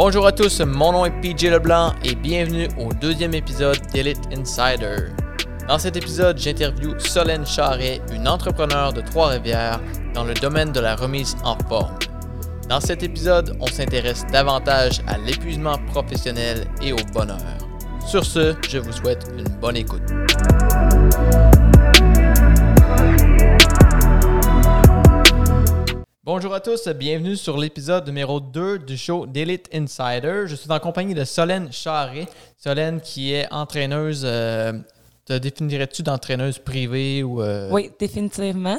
Bonjour à tous, mon nom est PJ Leblanc et bienvenue au deuxième épisode d'Elite Insider. Dans cet épisode, j'interviewe Solène Charret, une entrepreneure de Trois-Rivières dans le domaine de la remise en forme. Dans cet épisode, on s'intéresse davantage à l'épuisement professionnel et au bonheur. Sur ce, je vous souhaite une bonne écoute. Bonjour à tous, bienvenue sur l'épisode numéro 2 du show d'Elite Insider. Je suis en compagnie de Solène Charret. Solène qui est entraîneuse euh, te définirais-tu d'entraîneuse privée ou. Euh? Oui, définitivement.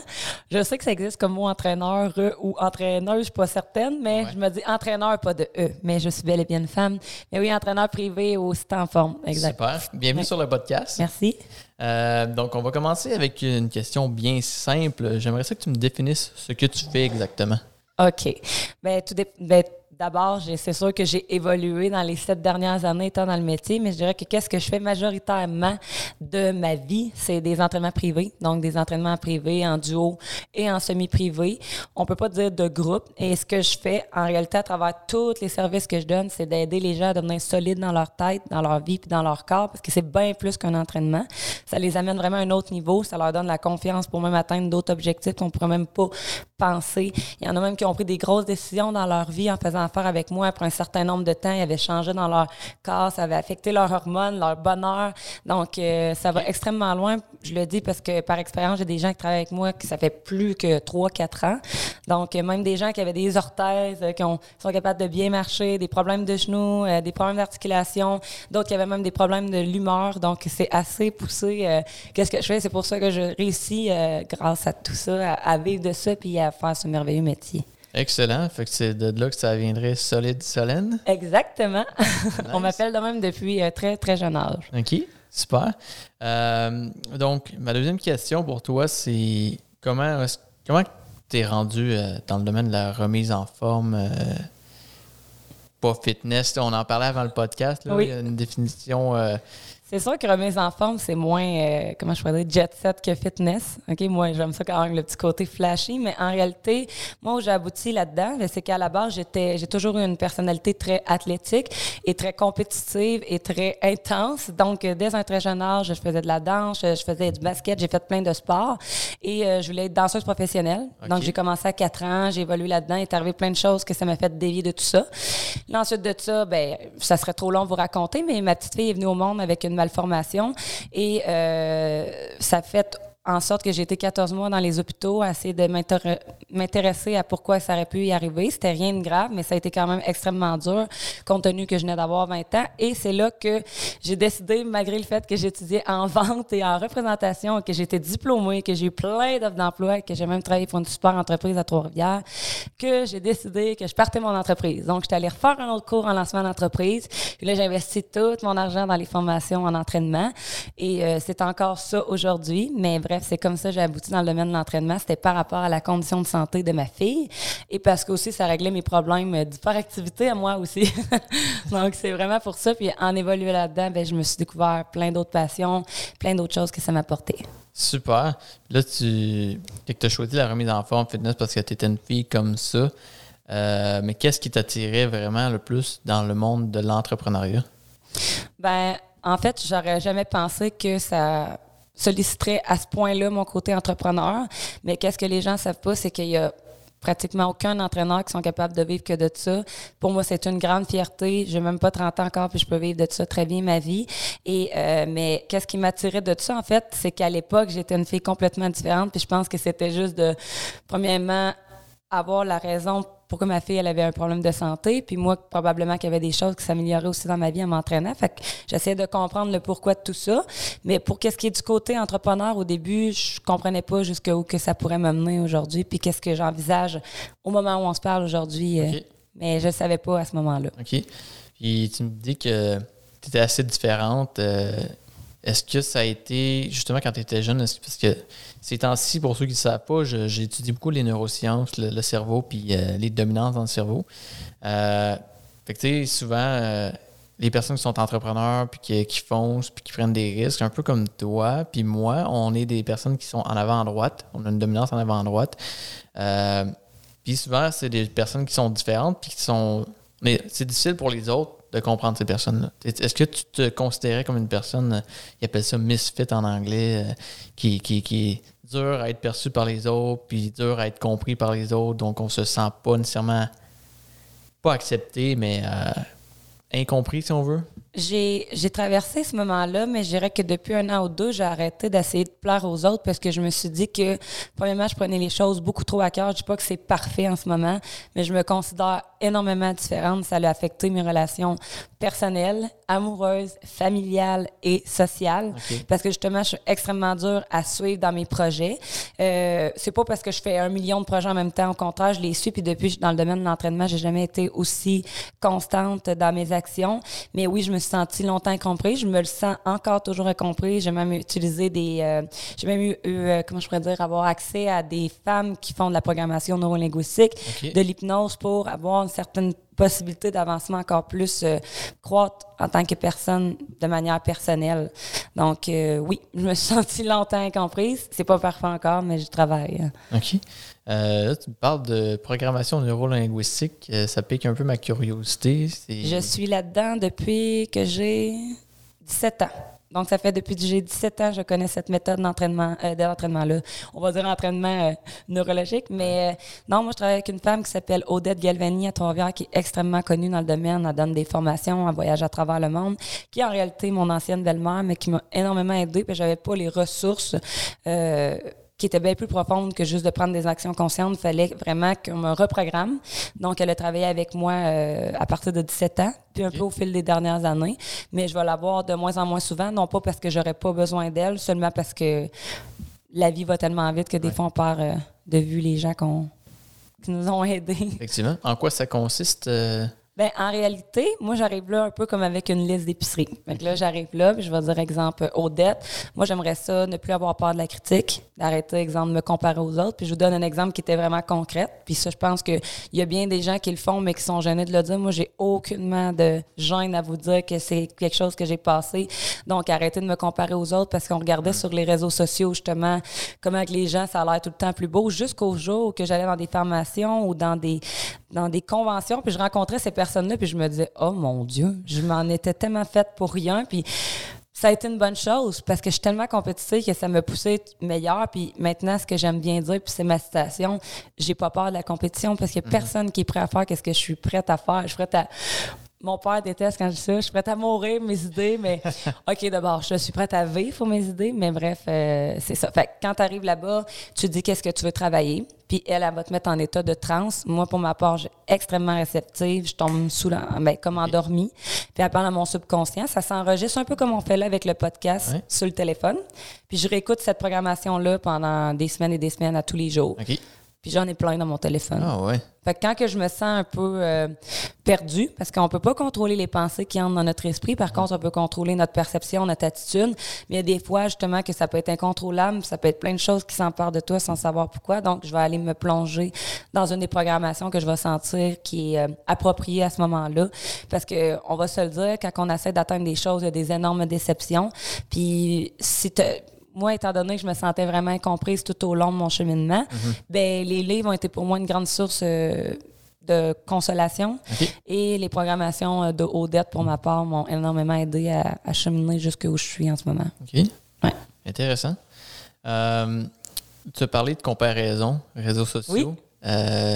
Je sais que ça existe comme mot entraîneur ou entraîneuse, je suis pas certaine, mais je me dis entraîneur, pas de E. Mais je suis bel et bien une femme. Mais oui, entraîneur privé au site en forme. Exact. Super. Bienvenue sur le podcast. Merci. Euh, donc, on va commencer avec une question bien simple. J'aimerais que tu me définisses ce que tu fais exactement. OK. Ben, tout dépend. Ben, D'abord, c'est sûr que j'ai évolué dans les sept dernières années étant dans le métier, mais je dirais que qu'est-ce que je fais majoritairement de ma vie, c'est des entraînements privés, donc des entraînements privés en duo et en semi-privé. On peut pas dire de groupe. Et ce que je fais en réalité à travers tous les services que je donne, c'est d'aider les gens à devenir solides dans leur tête, dans leur vie puis dans leur corps, parce que c'est bien plus qu'un entraînement. Ça les amène vraiment à un autre niveau. Ça leur donne la confiance pour même atteindre d'autres objectifs qu'on pourrait même pas penser. Il y en a même qui ont pris des grosses décisions dans leur vie en faisant affaire avec moi après un certain nombre de temps. Ils avaient changé dans leur corps, ça avait affecté leurs hormones, leur bonheur. Donc, euh, ça va extrêmement loin. Je le dis parce que par expérience, j'ai des gens qui travaillent avec moi qui ça fait plus que 3-4 ans. Donc, euh, même des gens qui avaient des orthèses, euh, qui ont, sont capables de bien marcher, des problèmes de genoux, des problèmes d'articulation, d'autres qui avaient même des problèmes de l'humeur. Donc, c'est assez poussé. Qu'est-ce que je fais? C'est pour ça que je réussis, grâce à tout ça, à, à vivre de ça puis à faire ce merveilleux métier. Excellent. Fait que c'est de là que ça viendrait Solide Solène. Exactement. On m'appelle de même depuis un très, très jeune âge. OK. Super. Euh, donc, ma deuxième question pour toi, c'est comment comment tu es rendu euh, dans le domaine de la remise en forme? Euh, pas fitness, on en parlait avant le podcast. Là, Il y a une définition c'est sûr que remise en forme, c'est moins, euh, comment je pourrais dire, jet set que fitness. OK, moi, j'aime ça quand même le petit côté flashy, mais en réalité, moi, où j'ai abouti là-dedans, ben, c'est qu'à la base, j'étais, j'ai toujours eu une personnalité très athlétique et très compétitive et très intense. Donc, euh, dès un très jeune âge, je faisais de la danse, je faisais du basket, j'ai fait plein de sports et euh, je voulais être danseuse professionnelle. Donc, j'ai commencé à 4 ans, j'ai évolué là-dedans, il est arrivé plein de choses que ça m'a fait dévier de tout ça. Là, ensuite de ça, ben, ça serait trop long de vous raconter, mais ma petite fille est venue au monde avec une malformation. Et euh, ça fait en sorte que j'ai été 14 mois dans les hôpitaux à essayer de m'intéresser à pourquoi ça aurait pu y arriver. C'était rien de grave, mais ça a été quand même extrêmement dur, compte tenu que je venais d'avoir 20 ans. Et c'est là que j'ai décidé, malgré le fait que j'étudiais en vente et en représentation, que j'étais diplômée, que j'ai eu plein d'offres d'emploi, que j'ai même travaillé pour une super entreprise à Trois-Rivières, que j'ai décidé que je partais mon entreprise. Donc, j'étais allée refaire un autre cours en lancement d'entreprise. Puis là, j'ai investi tout mon argent dans les formations en entraînement. Et euh, c'est encore ça aujourd'hui. Mais bref, c'est comme ça que j'ai abouti dans le domaine de l'entraînement. C'était par rapport à la condition de santé de ma fille et parce que aussi ça réglait mes problèmes d'hyperactivité à moi aussi. Donc c'est vraiment pour ça. Puis en évoluant là-dedans, ben, je me suis découvert plein d'autres passions, plein d'autres choses que ça m'apportait. Super. Là, tu as choisi la remise en forme fitness parce que tu étais une fille comme ça. Euh, mais qu'est-ce qui t'attirait vraiment le plus dans le monde de l'entrepreneuriat? Ben, en fait, j'aurais jamais pensé que ça solliciterait à ce point-là mon côté entrepreneur. Mais qu'est-ce que les gens savent pas, c'est qu'il y a pratiquement aucun entraîneur qui sont capables de vivre que de ça. Pour moi, c'est une grande fierté. Je n'ai même pas 30 ans encore, puis je peux vivre de ça très bien ma vie. Et euh, mais qu'est-ce qui m'attirait de ça, en fait, c'est qu'à l'époque, j'étais une fille complètement différente. Puis je pense que c'était juste de, premièrement, avoir la raison pourquoi ma fille elle avait un problème de santé, puis moi probablement qu'il y avait des choses qui s'amélioraient aussi dans ma vie en m'entraînant. Fait que j'essayais de comprendre le pourquoi de tout ça. Mais pour qu'est-ce qui est du côté entrepreneur, au début, je comprenais pas jusqu'où que ça pourrait m'amener aujourd'hui, puis qu'est-ce que j'envisage au moment où on se parle aujourd'hui. Euh, mais je savais pas à ce moment-là. OK. Puis tu me dis que tu étais assez différente. Euh, est-ce que ça a été, justement, quand tu étais jeune, parce que ces temps-ci, pour ceux qui ne savent pas, j'ai étudié beaucoup les neurosciences, le, cerveau, puis euh, les dominances dans le cerveau. Euh, fait que, tu sais, souvent, euh, les personnes qui sont entrepreneurs, puis qui, foncent, puis qui prennent des risques, un peu comme toi, puis moi, on est des personnes qui sont en avant à droite. On a une dominance en avant à droite. puis souvent, c'est des personnes qui sont différentes, puis qui sont Mais c'est difficile pour les autres de comprendre ces personnes-là. Est-ce que tu te considérais comme une personne, euh, ils appellent ça misfit en anglais, euh, qui, qui, qui est dur à être perçu par les autres, puis dur à être compris par les autres, donc on se sent pas nécessairement pas accepté, mais euh, incompris si on veut? J'ai, j'ai traversé ce moment-là, mais je dirais que depuis un an ou deux, j'ai arrêté d'essayer de plaire aux autres parce que je me suis dit que, premièrement, je prenais les choses beaucoup trop à cœur. Je dis pas que c'est parfait en ce moment, mais je me considère énormément différente. Ça a affecté mes relations personnelles, amoureuses, familiales et sociales. Parce que justement, je suis extrêmement dure à suivre dans mes projets. Euh, c'est pas parce que je fais un million de projets en même temps. Au contraire, je les suis. Puis depuis, dans le domaine de l'entraînement, j'ai jamais été aussi constante dans mes actions. Mais oui, je me suis sentie longtemps incompris. Je me le sens encore toujours incompris. J'ai même utilisé des... Euh, j'ai même eu, euh, comment je pourrais dire, avoir accès à des femmes qui font de la programmation neurolinguistique, de l'hypnose pour avoir une certaine possibilité d'avancement encore plus euh, croître en tant que personne de manière personnelle. Donc, oui, je me suis sentie longtemps incomprise. C'est pas parfait encore, mais je travaille. OK. là, tu me parles de programmation neurolinguistique. ça pique un peu ma curiosité. Je suis là-dedans depuis que j'ai 17 ans. Donc, ça fait depuis que j'ai 17 ans, je connais cette méthode d'entraînement, euh, d'entraînement-là. On va dire entraînement euh, neurologique. Mais euh, non, moi, je travaille avec une femme qui s'appelle Odette Galvani à Trois-Rivières, qui est extrêmement connue dans le domaine. Elle donne des formations, elle voyage à travers le monde, qui est en réalité mon ancienne belle-mère, mais qui m'a énormément aidée, puis j'avais pas les ressources qui était bien plus profonde que juste de prendre des actions conscientes. Il fallait vraiment qu'on me reprogramme. Donc, elle a travaillé avec moi euh, à partir de 17 ans, puis un peu au fil des dernières années. Mais je vais la voir de moins en moins souvent, non pas parce que j'aurais pas besoin d'elle, seulement parce que la vie va tellement vite que des fois, on perd euh, de vue les gens qui nous ont aidés. Effectivement. En quoi ça consiste? Euh, ben, en réalité, moi, j'arrive là un peu comme avec une liste d'épicerie. Donc là, j'arrive là, puis je vais dire, exemple, Odette. Moi, j'aimerais ça, ne plus avoir peur de la critique, d'arrêter, exemple, de me comparer aux autres. Puis je vous donne un exemple qui était vraiment concret. Puis ça, je pense qu'il y a bien des gens qui le font, mais qui sont gênés de le dire. Moi, j'ai aucunement de gêne à vous dire que c'est quelque chose que j'ai passé. Donc, arrêtez de me comparer aux autres parce qu'on regardait sur les réseaux sociaux, justement, comment que les gens, ça a l'air tout le temps plus beau, jusqu'au jour que j'allais dans des formations ou dans des, dans des conventions, puis je rencontrais ces personnes-là, puis je me disais, oh mon Dieu, je m'en étais tellement faite pour rien, puis ça a été une bonne chose parce que je suis tellement compétitive que ça me poussait meilleur. Puis maintenant, ce que j'aime bien dire, puis c'est ma citation, j'ai pas peur de la compétition parce qu'il n'y a mhm. personne qui est prêt à faire qu'est-ce que je suis prête à faire. Je suis prête à mon père déteste quand je dis ça. Je suis prête à mourir mes idées, mais OK, d'abord, je suis prête à vivre pour mes idées, mais bref, euh, c'est ça. Fait quand tu arrives là-bas, tu te dis qu'est-ce que tu veux travailler, puis elle, elle va te mettre en état de transe. Moi, pour ma part, j'ai extrêmement réceptive. Je tombe sous la, ben, comme endormie. Puis elle parle à mon subconscient. Ça s'enregistre un peu comme on fait là avec le podcast sur le téléphone. Puis je réécoute cette programmation-là pendant des semaines et des semaines à tous les jours. Puis j'en ai plein dans mon téléphone. Ah ouais. Fait que quand que je me sens un peu euh, perdue, parce qu'on peut pas contrôler les pensées qui entrent dans notre esprit, par contre, on peut contrôler notre perception, notre attitude. Mais il y a des fois, justement, que ça peut être incontrôlable, ça peut être plein de choses qui s'emparent de toi sans savoir pourquoi. Donc, je vais aller me plonger dans une des programmations que je vais sentir qui est euh, appropriée à ce moment-là. Parce que on va se le dire, quand on essaie d'atteindre des choses, il y a des énormes déceptions. Puis si tu moi, étant donné que je me sentais vraiment incomprise tout au long de mon cheminement, mhm. ben, les livres ont été pour moi une grande source euh, de consolation. Et les programmations euh, de Odette, pour ma part, m'ont énormément aidé à, cheminer jusqu'où je suis en ce moment. OK. Intéressant. Euh, tu as parlé de comparaison, réseaux sociaux.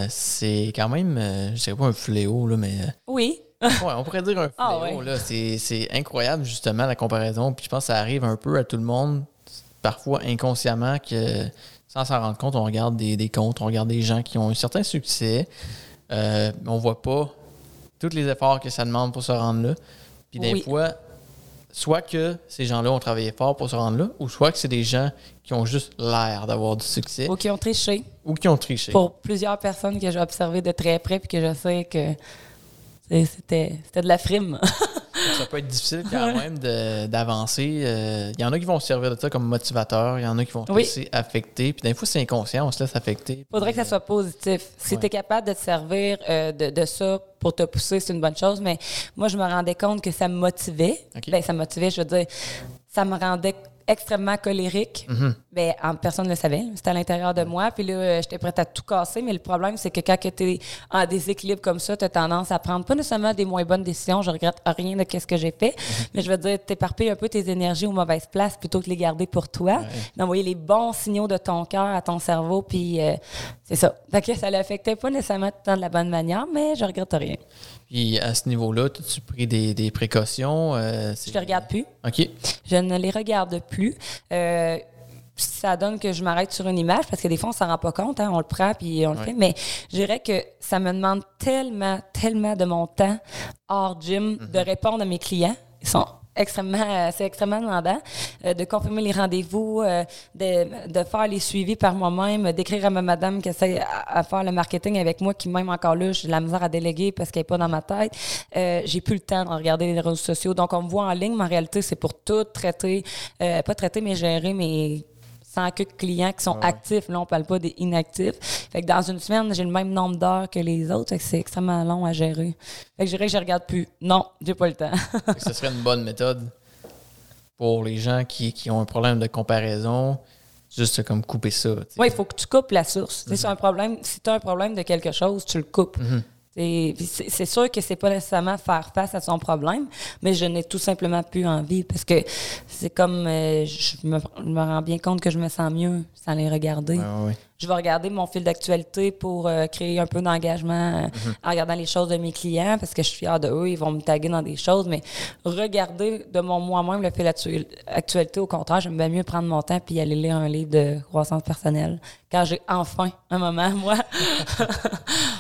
c'est quand même, je ne dirais pas un fléau, là, mais. Oui. on pourrait dire un ah, fléau. C'est incroyable, justement, la comparaison. Puis je pense que ça arrive un peu à tout le monde parfois inconsciemment que sans s'en rendre compte, on regarde des, comptes, on regarde des gens qui ont un certain succès. Euh, on voit pas tous les efforts que ça demande pour se rendre là. Puis des fois, soit que ces gens-là ont travaillé fort pour se rendre là, ou soit que c'est des gens qui ont juste l'air d'avoir du succès. Ou qui ont triché. Ou qui ont triché. Pour plusieurs personnes que j'ai observées de très près, puis que je sais que c'était de la frime. ça peut être difficile quand même d'avancer. Il euh, y en a qui vont se servir de ça comme motivateur, il y en a qui vont se laisser affecter. Puis des fois, c'est inconscient, on se laisse affecter. Il faudrait que ça soit positif. Si tu es capable de te servir euh, de, de, ça pour te pousser, c'est une bonne chose. Mais moi, je me rendais compte que ça me motivait. Ben, ça me motivait, je veux dire, ça me rendait extrêmement colérique. Ben, en- personne ne le savait. C'était à l'intérieur de moi. Puis là, euh, j'étais prête à tout casser. Mais le problème, c'est que quand tu es en déséquilibre comme ça, tu as tendance à prendre pas nécessairement des moins bonnes décisions. Je regrette rien de ce que j'ai fait. Mais je veux dire, t'éparpilles un peu tes énergies aux mauvaises places plutôt que de les garder pour toi. D'envoyer les bons signaux de ton cœur à ton cerveau. Puis euh, c'est ça. Fait que ça l'affectait pas nécessairement tout le temps de la bonne manière, mais je regrette rien. Puis à ce niveau-là, as-tu pris des, des précautions? euh, Je te regarde plus. OK. Je ne les regarde plus. Euh, ça donne que je m'arrête sur une image parce que des fois, on s'en rend pas compte. hein, on le prend puis on le Ouais. fait. Mais je dirais que ça me demande tellement, tellement de mon temps hors gym de répondre à mes clients. Ils sont extrêmement, euh, c'est extrêmement demandant euh, de confirmer les rendez-vous, euh, de, de faire les suivis par moi-même, d'écrire à ma madame qui essaie à, faire le marketing avec moi, qui même encore là, j'ai de la misère à déléguer parce qu'elle est pas dans ma tête. Euh, j'ai plus le temps de regarder les réseaux sociaux. Donc, on me voit en ligne, mais en réalité, c'est pour tout traiter, euh, pas traiter, mais gérer mes 100 quelques clients qui sont actifs. Là, on parle pas des inactifs. Fait que dans une semaine, j'ai le même nombre d'heures que les autres. Fait que c'est extrêmement long à gérer. Fait que je dirais que je regarde plus. Non, j'ai pas le temps. Ce serait une bonne méthode pour les gens qui, qui ont un problème de comparaison, juste comme couper ça. Oui, il faut que tu coupes la source. C'est un problème. Si tu as un problème de quelque chose, tu le coupes. Puis c'est- sûr que c'est pas nécessairement faire face à son problème, mais je n'ai tout simplement plus envie parce que c'est comme euh, je, me, je me rends bien compte que je me sens mieux sans les regarder. Ouais, ouais. Je vais regarder mon fil d'actualité pour euh, créer un peu d'engagement euh, en regardant les choses de mes clients parce que je suis fière de eux, ils vont me taguer dans des choses, mais regarder de mon moi-même le fil d'actualité, au contraire, j'aime bien mieux prendre mon temps puis aller lire un livre de croissance personnelle quand j'ai enfin un moment, moi.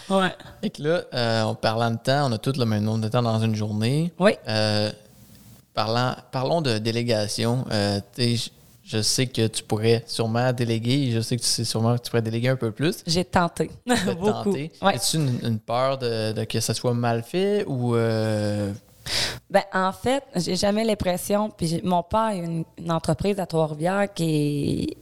ouais. Fait que là, euh, en parlant de temps, on a tous le même nombre de temps dans une journée. Oui. Euh, parlant, parlons de délégation. Euh, tu sais, je, sais que tu pourrais sûrement déléguer. Je sais que tu sais sûrement que tu pourrais déléguer un peu plus. J'ai tenté. Beaucoup. tenter. Ouais. As-tu une, une peur de, de que ça soit mal fait ou euh, Ben, en fait, j'ai jamais l'impression. Puis mon père a une, une entreprise à Trois-Rivières qui est-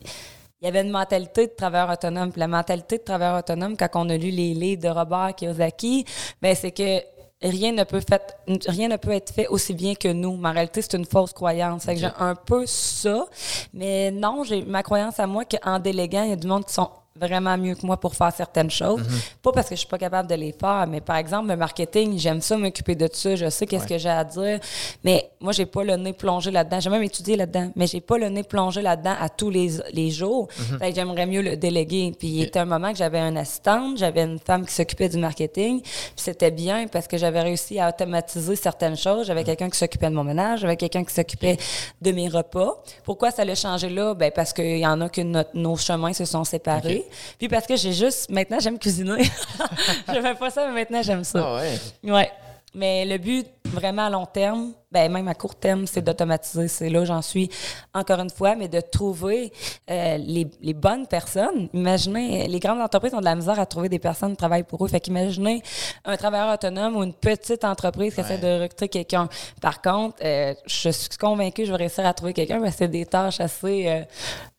Il y avait une mentalité de travailleur autonome. Puis la mentalité de travailleur autonome, quand on a lu les livres de Robert Kiyosaki, ben c'est que rien ne peut fait, rien ne peut être fait aussi bien que nous. Mais en réalité, c'est une fausse croyance. Fait que j'ai un peu ça. Mais non, j'ai ma croyance à moi qu'en déléguant, il y a du monde qui sont vraiment mieux que moi pour faire certaines choses. Pas parce que je suis pas capable de les faire, mais par exemple, le marketing, j'aime ça m'occuper de ça, je sais qu'est-ce Ouais. que j'ai à dire, mais moi, j'ai pas le nez plongé là-dedans. J'ai même étudié là-dedans, mais j'ai pas le nez plongé là-dedans à tous les, les jours. Fait que j'aimerais mieux le déléguer. Puis il était un moment que j'avais une assistante, j'avais une femme qui s'occupait du marketing, puis c'était bien parce que j'avais réussi à automatiser certaines choses. J'avais quelqu'un qui s'occupait de mon ménage, j'avais quelqu'un qui s'occupait de mes repas. Pourquoi ça l'a changé là? Ben parce qu'il y en a que notre- nos chemins se sont séparés. Puis parce que j'ai juste... Maintenant, j'aime cuisiner. J'aimais pas ça, mais maintenant, j'aime ça. Ah ouais. Ouais. Mais le but, vraiment à long terme, ben même à court terme, c'est d'automatiser. C'est là où j'en suis, encore une fois, mais de trouver euh, les, les bonnes personnes. Imaginez, les grandes entreprises ont de la misère à trouver des personnes qui travaillent pour eux. Fait qu'imaginez un travailleur autonome ou une petite entreprise qui essaie de recruter quelqu'un. Par contre, euh, je suis convaincue que je vais réussir à trouver quelqu'un, mais c'est des tâches assez euh,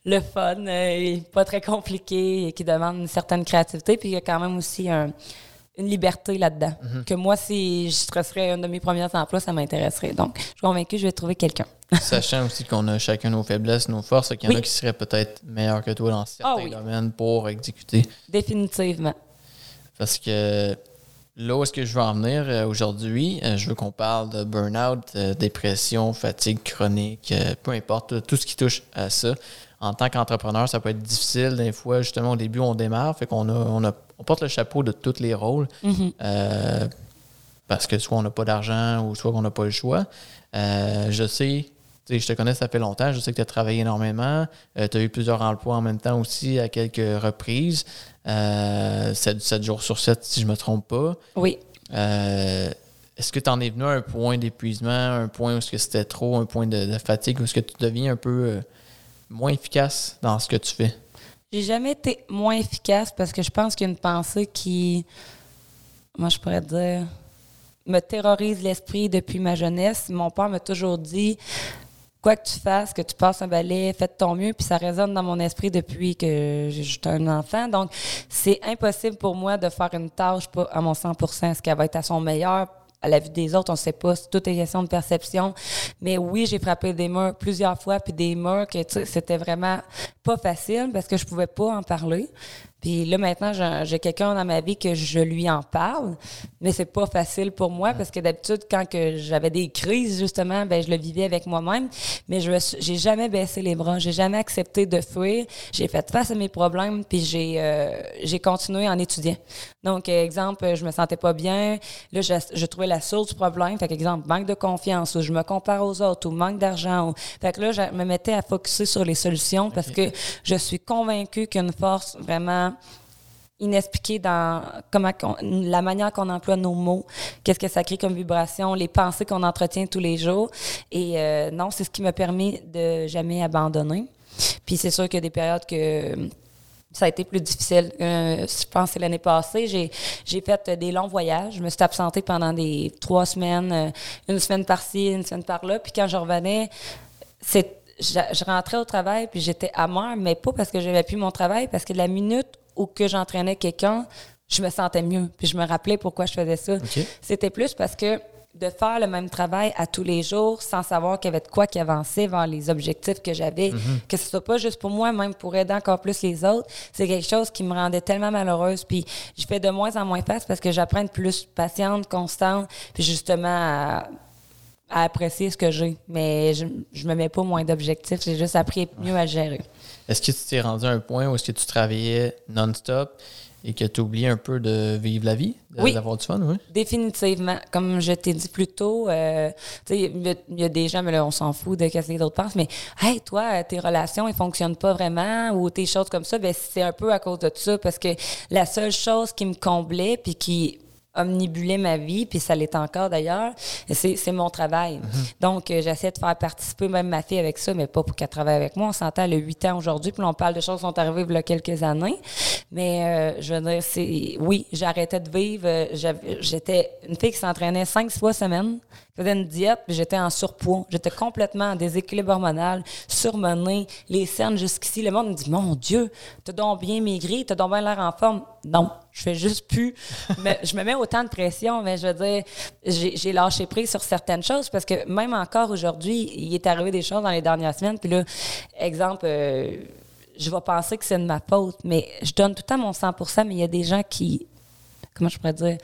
le fun, euh, et pas très compliquées et qui demandent une certaine créativité. Puis il y a quand même aussi un une liberté là-dedans. Mhm. Que moi, si je serais un de mes premiers emplois, ça m'intéresserait. Donc, je suis convaincue que je vais trouver quelqu'un. Sachant aussi qu'on a chacun nos faiblesses, nos forces, qu'il y en Oui. a qui seraient peut-être meilleurs que toi dans certains Ah oui. domaines pour exécuter. Définitivement. Parce que là où est-ce que je veux en venir euh, aujourd'hui, euh, je veux qu'on parle de burn-out, euh, dépression, fatigue chronique, peu importe, tout, tout ce qui touche à ça. En tant qu'entrepreneur, ça peut être difficile. Des fois, justement, au début, on démarre, fait qu'on a, on a, on porte le chapeau de tous les rôles. Mhm. Euh, parce que soit on n'a pas d'argent ou soit qu'on n'a pas le choix. Euh, je sais, je te connais, ça fait longtemps, je sais que tu as travaillé énormément, tu as eu plusieurs emplois en même temps aussi à quelques reprises, euh, 7, jours sur 7 si je me trompe pas. Oui. Euh, est-ce que tu en es venu à un point d'épuisement, un point où c'était trop, un point de, de fatigue, où est-ce que tu deviens un peu euh, moins efficace dans ce que tu fais? J'ai jamais été moins efficace parce que je pense qu'il y a une pensée qui, moi je pourrais dire, me terrorise l'esprit depuis ma jeunesse. Mon père m'a toujours dit, quoi que tu fasses, que tu passes un balai, fais ton mieux, puis ça résonne dans mon esprit depuis que j'étais un enfant. Donc, c'est impossible pour moi de faire une tâche à mon 100% ce qu'elle va être à son meilleur à la vue des autres, on sait pas, toute une question de perception. Mais oui, j'ai frappé des murs plusieurs fois, puis des murs que c'était vraiment pas facile parce que je pouvais pas en parler. Puis là, maintenant, j'ai quelqu'un dans ma vie que je lui en parle, mais c'est pas facile pour moi parce que d'habitude, quand que j'avais des crises, justement, ben je le vivais avec moi-même. Mais je j'ai jamais baissé les bras, j'ai jamais accepté de fuir. J'ai fait face à mes problèmes, puis j'ai euh, j'ai continué en étudiant. Donc, exemple, je me sentais pas bien. Là, je, je trouvais la source du problème. Fait exemple, manque de confiance, ou je me compare aux autres, ou manque d'argent. Fait que là, je me mettais à focuser sur les solutions parce que je suis convaincue qu'une force vraiment inexpliqué dans comment la manière qu'on emploie nos mots, qu'est-ce que ça crée comme vibration, les pensées qu'on entretient tous les jours. Et euh, non, c'est ce qui m'a permis de jamais abandonner. Puis c'est sûr qu'il y a des périodes que ça a été plus difficile. Euh, je pense que c'est l'année passée. J'ai, j'ai fait des longs voyages. Je me suis absentée pendant des trois semaines, euh, une semaine par-ci, une semaine par-là. Puis quand je revenais, c'est, je, je, rentrais au travail, puis j'étais amère, mais pas parce que j'avais plus mon travail, parce que la minute ou que j'entraînais quelqu'un, je me sentais mieux. Puis je me rappelais pourquoi je faisais ça. C'était plus parce que de faire le même travail à tous les jours sans savoir qu'il y avait de quoi qui avançait vers les objectifs que j'avais, mhm. que ce soit pas juste pour moi, même pour aider encore plus les autres, c'est quelque chose qui me rendait tellement malheureuse. Puis je fais de moins en moins face parce que j'apprends plus patiente, constante, puis justement à, apprécier ce que j'ai. Mais je, je me mets pas moins d'objectifs, j'ai juste appris mieux à gérer. Est-ce que tu t'es rendu à un point où est-ce que tu travaillais non-stop et que tu oublié un peu de vivre la vie, d'avoir du fun, oui? Définitivement. Comme je t'ai dit plus tôt, euh, il y, a des gens, mais là, on s'en fout de ce que les autres pensent, mais hey, toi, tes relations, elles fonctionnent pas vraiment ou tes choses comme ça, ben c'est un peu à cause de ça parce que la seule chose qui me comblait puis qui omnibulait ma vie, puis ça l'est encore d'ailleurs, c'est mon travail. Mhm. Donc, euh, j'essaie de faire participer même ma fille avec ça, mais pas pour qu'elle travaille avec moi. On s'entend, elle a 8 ans aujourd'hui, puis on parle de choses qui sont arrivées il y a quelques années. Mais euh, je veux dire, c'est oui, j'arrêtais de vivre. Euh, j'étais une fille qui s'entraînait cinq, fois semaine, faisais une diète, puis j'étais en surpoids. J'étais complètement en déséquilibre hormonal, surmenée, les cernes jusqu'ici. Le monde me dit Mon Dieu, t'as donc bien maigri, t'as donc bien l'air en forme. Non, je fais juste plus. mais je me mets autant de pression, mais je veux dire, j'ai lâché prise sur certaines choses parce que même encore aujourd'hui, il est arrivé des choses dans les dernières semaines. Puis là, exemple, euh, je vais penser que c'est de ma faute, mais je donne tout le temps mon 100 mais il y a des gens qui, comment je pourrais dire,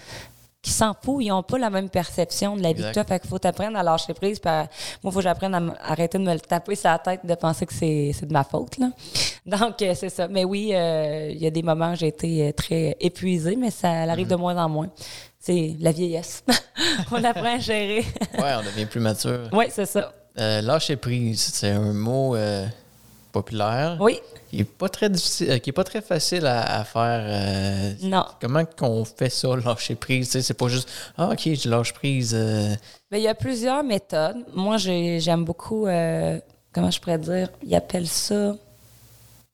qui s'en foutent, ils n'ont pas la même perception de la vie que toi. Fait qu'il faut t'apprendre à lâcher prise. moi, il faut que j'apprenne à arrêter de me le taper sur la tête de penser que c'est de ma faute. Là. Donc, euh, c'est ça. Mais oui, euh, il y a des moments où j'ai été euh, très épuisée, mais ça arrive mm-hmm. de moins en moins. C'est la vieillesse. on apprend à gérer. oui, on devient plus mature. Oui, c'est ça. lâcher prise, c'est un mot populaire. Oui. Qui n'est pas très difficile, euh, qui est pas très facile à, faire. Euh, non. Comment qu'on fait ça, lâcher prise? C'est pas juste Ah, OK, je lâche prise. Euh. Ben, il y a plusieurs méthodes. Moi, j'aime beaucoup comment je pourrais dire? Ils appellent ça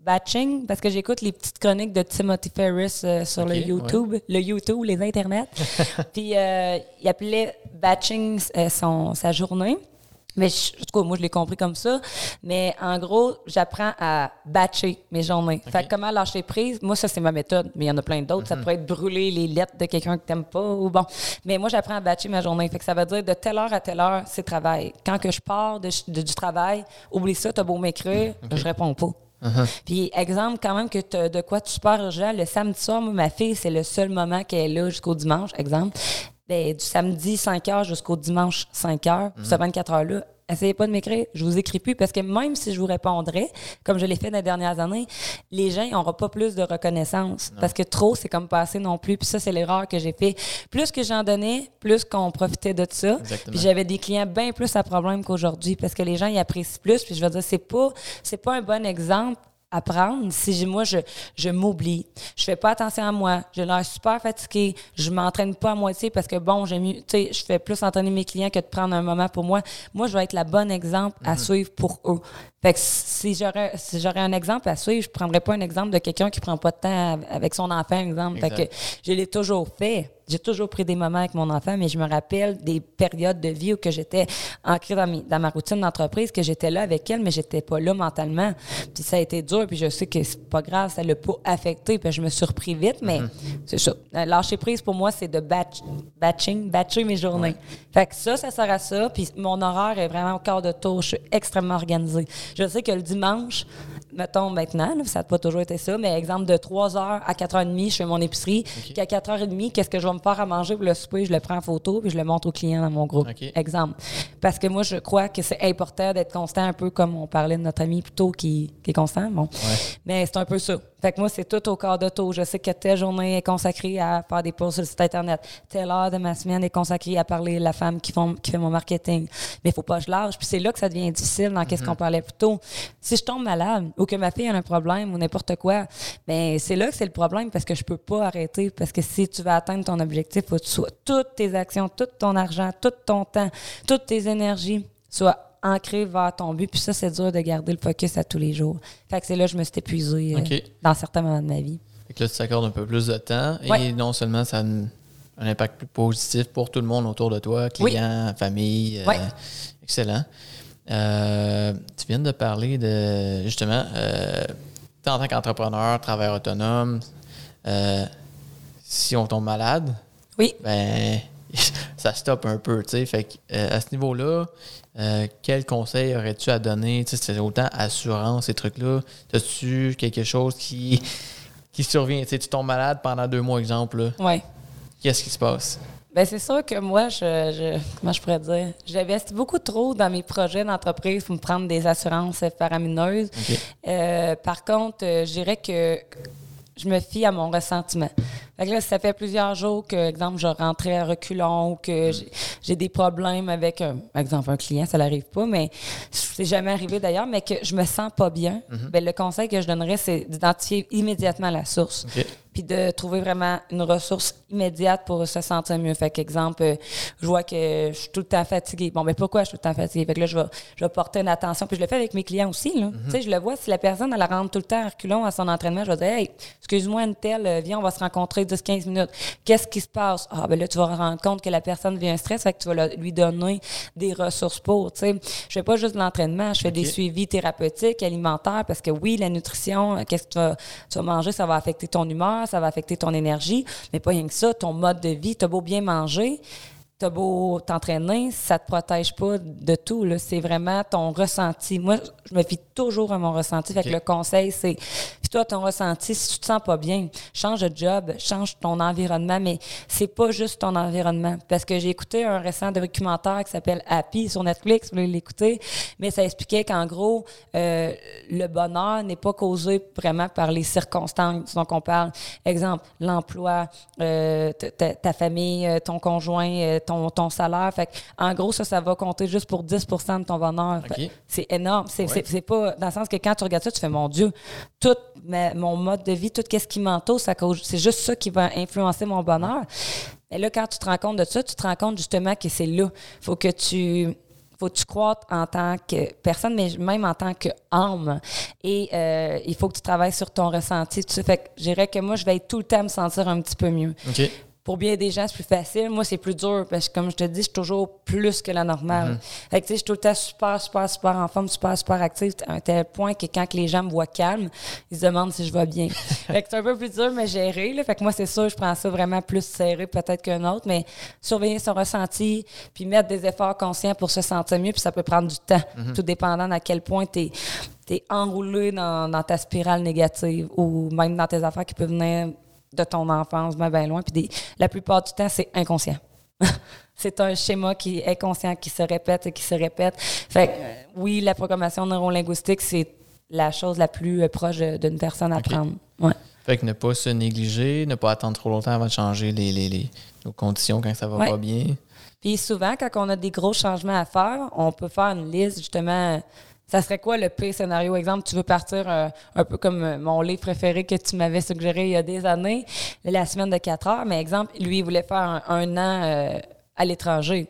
batching parce que j'écoute les petites chroniques de Timothy Ferris sur le YouTube, le YouTube, les internets. Puis il appelait batching son, sa journée. Mais je, en tout cas, moi, je l'ai compris comme ça. Mais en gros, j'apprends à batcher mes journées. Fait comment lâcher prise, moi, ça, c'est ma méthode. Mais il y en a plein d'autres. Ça mhm. pourrait être brûler les lettres de quelqu'un que t'aimes pas ou bon. Mais moi, j'apprends à batcher ma journée. Fait que ça veut dire de telle heure à telle heure, c'est travail. Quand que je pars de, du travail, oublie ça, t'as beau m'écrire, je réponds pas. Uh-huh. Puis, exemple, quand même, que de quoi tu super urgent, le samedi soir, moi, ma fille, c'est le seul moment qu'elle est là jusqu'au dimanche, exemple. Ben, du samedi 5 h jusqu'au dimanche 5 h, ce 24 heures-là, essayez pas de m'écrire, je vous écris plus parce que même si je vous répondrais, comme je l'ai fait dans les dernières années, les gens n'auront pas plus de reconnaissance parce que trop, c'est comme pas assez non plus. Puis ça, c'est l'erreur que j'ai fait. Plus que j'en donnais, plus qu'on profitait de ça. Puis j'avais des clients bien plus à problème qu'aujourd'hui parce que les gens y apprécient plus. Puis je veux dire, c'est pas, c'est pas un bon exemple apprendre si moi je, je m'oublie, je fais pas attention à moi, je l'air super fatiguée, je m'entraîne pas à moitié parce que bon, j'aime tu sais, je fais plus entraîner mes clients que de prendre un moment pour moi. Moi, je vais être la bonne exemple à mhm. suivre pour eux. Fait que si j'aurais si j'aurais un exemple à suivre, je prendrais pas un exemple de quelqu'un qui prend pas de temps avec son enfant, exemple. Fait que je l'ai toujours fait j'ai toujours pris des moments avec mon enfant, mais je me rappelle des périodes de vie où que j'étais ancrée dans, dans ma routine d'entreprise, que j'étais là avec elle, mais j'étais pas là mentalement. Puis ça a été dur, puis je sais que c'est pas grave, ça l'a pas affecté, puis je me suis repris vite, mais Mhm. c'est ça. Euh, Lâcher prise pour moi, c'est de batch, batching, batcher mes journées. Fait que ça, ça sert à ça, puis mon horaire est vraiment au quart de tour. Je suis extrêmement organisée. Je sais que le dimanche, mettons maintenant, là, ça n'a pas toujours été ça, mais exemple de 3h à 4h30, je fais mon épicerie. Puis à 4h30, qu'est-ce que je vais me faire à manger pour le souper? Je le prends en photo puis je le montre aux clients dans mon groupe. Exemple. Parce que moi, je crois que c'est important d'être constant, un peu comme on parlait de notre ami plutôt qui, qui est constant. Bon. Mais c'est un peu ça. Fait que moi, c'est tout au quart de tour. Je sais que telle journée est consacrée à faire des posts sur le site Internet. Telle heure de ma semaine est consacrée à parler à la femme qui, font, qui fait mon marketing. Mais il faut pas que je lâche. Puis c'est là que ça devient difficile dans qu'est-ce qu'on parlait plus tôt. Si je tombe malade ou que ma fille a un problème ou n'importe quoi, ben c'est là que c'est le problème parce que je peux pas arrêter. Parce que si tu veux atteindre ton objectif, faut que tu sois toutes tes actions, tout ton argent, tout ton temps, toutes tes énergies soient ancrées vers ton but. Puis ça, c'est dur de garder le focus à tous les jours. Fait que c'est là que je me suis épuisée euh, dans certains moments de ma vie. Fait que là, tu t'accordes un peu plus de temps et Ouais. non seulement ça a un, un impact plus positif pour tout le monde autour de toi, clients, famille. euh, Ouais. Excellent. Euh, tu viens de parler de, justement, euh, en tant qu'entrepreneur, travailleur autonome, euh, si on tombe malade, Oui. ben, ça stoppe un peu, tu sais. Fait que, à ce niveau-là, quel conseil aurais-tu à donner? Tu sais, c'est autant assurance, ces trucs-là. As-tu quelque chose qui, qui survient? Tu sais, tu tombes malade pendant deux mois, exemple. là. Ouais. Qu'est-ce qui se passe? Ben c'est sûr que moi, je, je comment je pourrais dire, j'investis beaucoup trop dans mes projets d'entreprise pour me prendre des assurances faramineuses. Euh, par contre, euh, je dirais que je me fie à mon ressentiment. Fait que là, si ça fait plusieurs jours que, exemple, je rentrais à reculons ou que j'ai- j'ai des problèmes avec, un, par exemple, un client, ça n'arrive pas, mais c'est jamais arrivé d'ailleurs, mais que je me sens pas bien, ben, le conseil que je donnerais, c'est d'identifier immédiatement la source. Puis de trouver vraiment une ressource immédiate pour se sentir mieux. Fait qu'exemple, euh, je vois que je suis tout le temps fatiguée. Bon, mais pourquoi je suis tout le temps fatiguée? Fait que là, je vais, je vais porter une attention. Puis je le fais avec mes clients aussi, là. Tu sais, je le vois, si la personne, elle rentre tout le temps à reculons à son entraînement, je vais dire, hey, excuse-moi, une telle, euh, viens, on va se rencontrer 10-15 minutes. Qu'est-ce qui se passe? Ah, ben là, tu vas rendre compte que la personne vit un stress, fait que tu vas lui donner des ressources pour, tu sais. Je fais pas juste de l'entraînement, je fais des suivis thérapeutiques, alimentaires, parce que oui, la nutrition, euh, qu'est-ce que tu vas, tu vas manger, ça va affecter ton humeur, ça va affecter ton énergie, mais pas rien que ça, ton mode de vie. T'as beau bien manger, t'as beau t'entraîner, ça te protège pas de tout. Là. C'est vraiment ton ressenti. Moi, je me fie toujours à mon ressenti. Fait que le conseil, c'est toi ton ressenti. Si tu te sens pas bien, change de job, change ton environnement, mais c'est pas juste ton environnement. Parce que j'ai écouté un récent documentaire qui s'appelle Happy sur Netflix, vous voulez l'écouter, mais ça expliquait qu'en gros, euh, le bonheur n'est pas causé vraiment par les circonstances dont on parle. Exemple, l'emploi, euh, ta- ta, ta famille, euh, ton conjoint, euh, ton, ton salaire. Fait en gros, ça, ça va compter juste pour 10% de ton bonheur. C'est énorme. C'est Ouais. pas dans le sens que quand tu regardes ça, tu fais mon Dieu, tout ma- mon mode de vie, tout ce qui m'entoure, c'est juste ça qui va influencer mon bonheur. Et là, quand tu te rends compte de ça, tu te rends compte justement que c'est là. faut que tu faut que tu crois en tant que personne, mais même en tant qu'âme. Et euh, il faut que tu travailles sur ton ressenti. Tout ça. Fait que je dirais que moi, je vais tout le temps me sentir un petit peu mieux. Pour bien des gens, c'est plus facile. Moi, c'est plus dur parce que, comme je te dis, je suis toujours plus que la normale. Fait que, tu sais, je suis tout le temps super, super, super en forme, super, super active, à un tel point que quand que les gens me voient calme, ils se demandent si je vais bien. fait que c'est un peu plus dur, mais gérer. Là. Fait que moi, c'est sûr, je prends ça vraiment plus serré peut-être qu'un autre, mais surveiller son ressenti, puis mettre des efforts conscients pour se sentir mieux, puis ça peut prendre du temps, tout dépendant à quel point tu es, enroulé dans, dans ta spirale négative ou même dans tes affaires qui peuvent venir de ton enfance, bien, bien loin. Puis des- la plupart du temps, c'est inconscient. c'est un schéma qui est inconscient, qui se répète et qui se répète. Fait que, euh, oui, la programmation neurolinguistique, c'est la chose la plus euh, proche d'une personne à OK. prendre. Ouais. Fait que ne pas se négliger, ne pas attendre trop longtemps avant de changer les, les, les- nos conditions quand ça va Ouais. pas bien. Puis souvent, quand on a des gros changements à faire, on peut faire une liste, justement. Ça serait quoi le pire scénario? Exemple, tu veux partir euh, un peu comme euh, mon livre préféré que tu m'avais suggéré il y a des années, La semaine de 4 heures. Mais exemple, lui, il voulait faire un, un an euh, à l'étranger.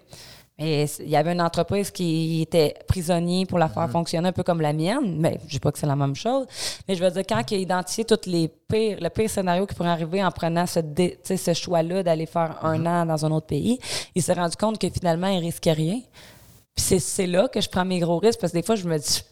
Et il y avait une entreprise qui était prisonnier pour la faire fonctionner un peu comme la mienne, mais je dis pas que c'est la même chose. Mais je veux dire, quand il a identifié tous les pires, le pire scénario qui pourrait arriver en prenant ce, ce choix-là d'aller faire un an dans un autre pays, il s'est rendu compte que finalement, il risquait rien. Puis c'est là que je prends mes gros risques parce que des fois, je me dis,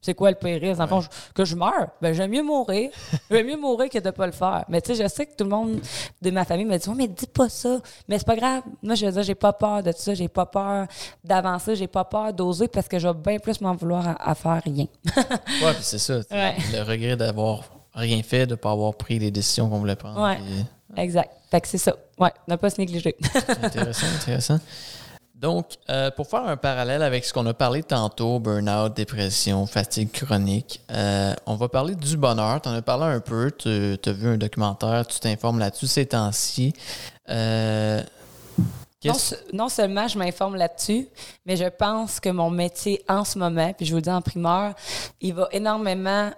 c'est quoi le pire risque? Dans que je meurs, ben, j'aime mieux mourir. j'aime mieux mourir que de ne pas le faire. Mais tu sais, je sais que tout le monde de ma famille me dit, oh, mais dis pas ça. Mais c'est pas grave. Moi, je veux dire, j'ai pas peur de ça. J'ai pas peur d'avancer. J'ai pas peur d'oser parce que je vais bien plus m'en vouloir à, faire rien. ouais, puis c'est ça. Le regret d'avoir rien fait, de ne pas avoir pris les décisions qu'on voulait prendre. Ouais. Exact. Fait que c'est ça. Ouais, ne pas se négliger. intéressant, intéressant. Donc, euh, pour faire un parallèle avec ce qu'on a parlé tantôt, burn-out, dépression, fatigue chronique, euh, on va parler du bonheur. Tu en as parlé un peu, tu as vu un documentaire, tu t'informes là-dessus ces temps-ci. Euh, non, seulement je m'informe là-dessus, mais je pense que mon métier en ce moment, puis je vous le dis en primeur, il va énormément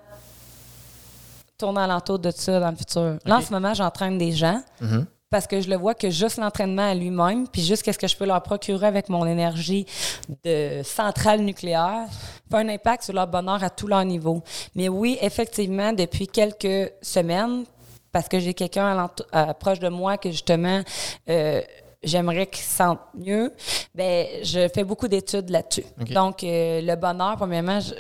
tourner alentour de ça dans le futur. Là, en ce moment, j'entraîne des gens. Mm-hmm parce que je le vois que juste l'entraînement à lui-même, puis juste qu'est-ce que je peux leur procurer avec mon énergie de centrale nucléaire, fait un impact sur leur bonheur à tous leurs niveaux. Mais oui, effectivement, depuis quelques semaines, parce que j'ai quelqu'un proche de moi que justement euh, j'aimerais qu'il se sente mieux, ben je fais beaucoup d'études là-dessus. Donc, euh, le bonheur, premièrement, je,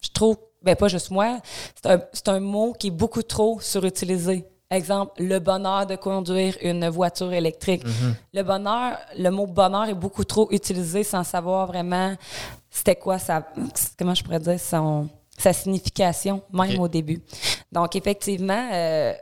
je trouve, ben pas juste moi, c'est un, un mot qui est beaucoup trop surutilisé. Exemple, le bonheur de conduire une voiture électrique. Mhm. Le bonheur, le mot bonheur est beaucoup trop utilisé sans savoir vraiment c'était quoi sa, comment je pourrais dire, son, sa signification, même au début. Donc, effectivement, euh,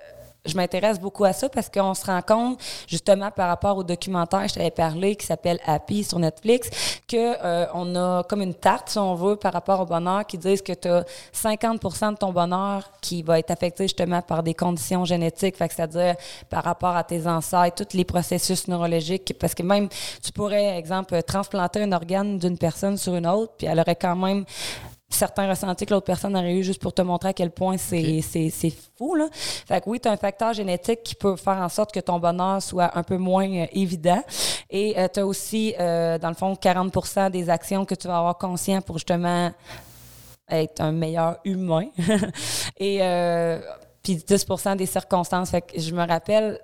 je m'intéresse beaucoup à ça parce qu'on se rend compte, justement, par rapport au documentaire, je t'avais parlé, qui s'appelle Happy sur Netflix, que euh, on a comme une tarte, si on veut, par rapport au bonheur, qui disent que tu as 50 de ton bonheur qui va être affecté justement par des conditions génétiques, c'est-à-dire par rapport à tes ancêtres, tous les processus neurologiques, parce que même, tu pourrais, exemple, transplanter un organe d'une personne sur une autre, puis elle aurait quand même certains ressentis que l'autre personne aurait eu juste pour te montrer à quel point c'est fou. Là. Fait que oui, tu as un facteur génétique qui peut faire en sorte que ton bonheur soit un peu moins euh, évident. Et euh, tu as aussi, euh, dans le fond, 40% des actions que tu vas avoir conscient pour justement être un meilleur humain. Et puis 10 des circonstances. Fait que je me rappelle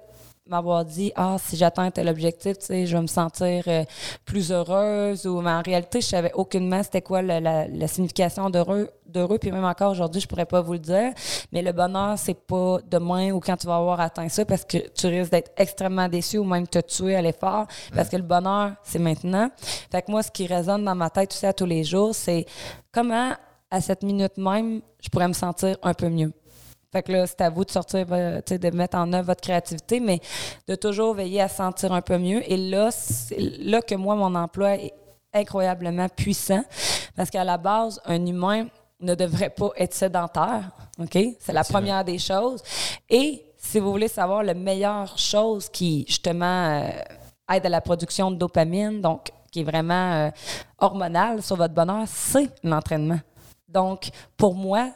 m'avoir dit ah si j'atteins tel objectif tu sais je vais me sentir euh, plus heureuse ou mais en réalité je savais aucunement c'était quoi la, signification d'heureux d'heureux. Puis même encore aujourd'hui je pourrais pas vous le dire. Mais le bonheur c'est pas demain ou quand tu vas avoir atteint ça parce que tu risques d'être extrêmement déçu ou même te tuer à l'effort parce que le bonheur c'est maintenant. Fait que moi ce qui résonne dans ma tête tu sais à tous les jours c'est comment à cette minute même je pourrais me sentir un peu mieux fait que là, c'est à vous de sortir, euh, de mettre en œuvre votre créativité, mais de toujours veiller à se sentir un peu mieux. Et là, c'est là que moi, mon emploi est incroyablement puissant parce qu'à la base, un humain ne devrait pas être sédentaire. OK? C'est la première des choses. Et si vous voulez savoir la meilleure chose qui, justement, euh, aide à la production de dopamine, donc qui est vraiment euh, hormonale sur votre bonheur, c'est l'entraînement. Donc, pour moi,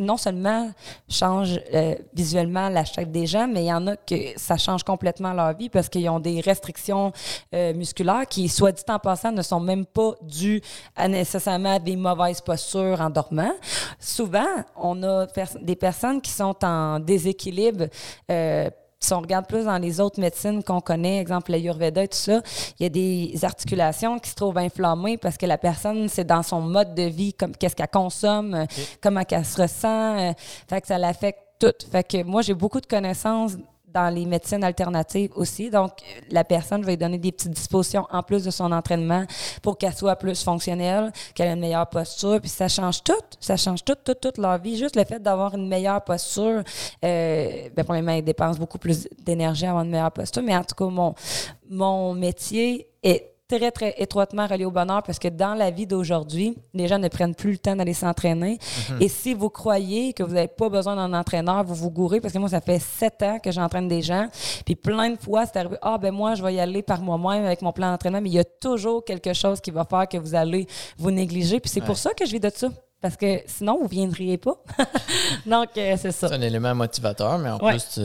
non seulement change euh, visuellement la des gens, mais il y en a que ça change complètement leur vie parce qu'ils ont des restrictions euh, musculaires qui, soit dit en passant, ne sont même pas dues à nécessairement des mauvaises postures en dormant. Souvent, on a des personnes qui sont en déséquilibre euh, si on regarde plus dans les autres médecines qu'on connaît, exemple l'Ayurveda et tout ça, il y a des articulations qui se trouvent inflammées parce que la personne, c'est dans son mode de vie, comme qu'est-ce qu'elle consomme, comment elle se ressent. Euh, fait que ça l'affecte tout. Fait que moi, j'ai beaucoup de connaissances dans les médecines alternatives aussi. Donc, la personne va lui donner des petites dispositions en plus de son entraînement pour qu'elle soit plus fonctionnelle, qu'elle ait une meilleure posture. Puis ça change tout. Ça change tout, toute, toute leur vie. Juste le fait d'avoir une meilleure posture, euh, bien, premièrement, il dépense beaucoup plus d'énergie avoir une meilleure posture. Mais en tout cas, mon, mon métier est très, très étroitement relié au bonheur parce que dans la vie d'aujourd'hui, les gens ne prennent plus le temps d'aller s'entraîner. Mhm. Et si vous croyez que vous n'avez pas besoin d'un entraîneur, vous vous gourrez parce que moi, ça fait sept ans que j'entraîne des gens. Puis plein de fois, c'est arrivé, ah ben moi, je vais y aller par moi-même avec mon plan d'entraînement, mais il y a toujours quelque chose qui va faire que vous allez vous négliger. Puis c'est pour ça que je vis de ça. Parce que sinon, vous ne viendriez pas. Donc, euh, c'est ça. C'est un élément motivateur, mais en plus, tu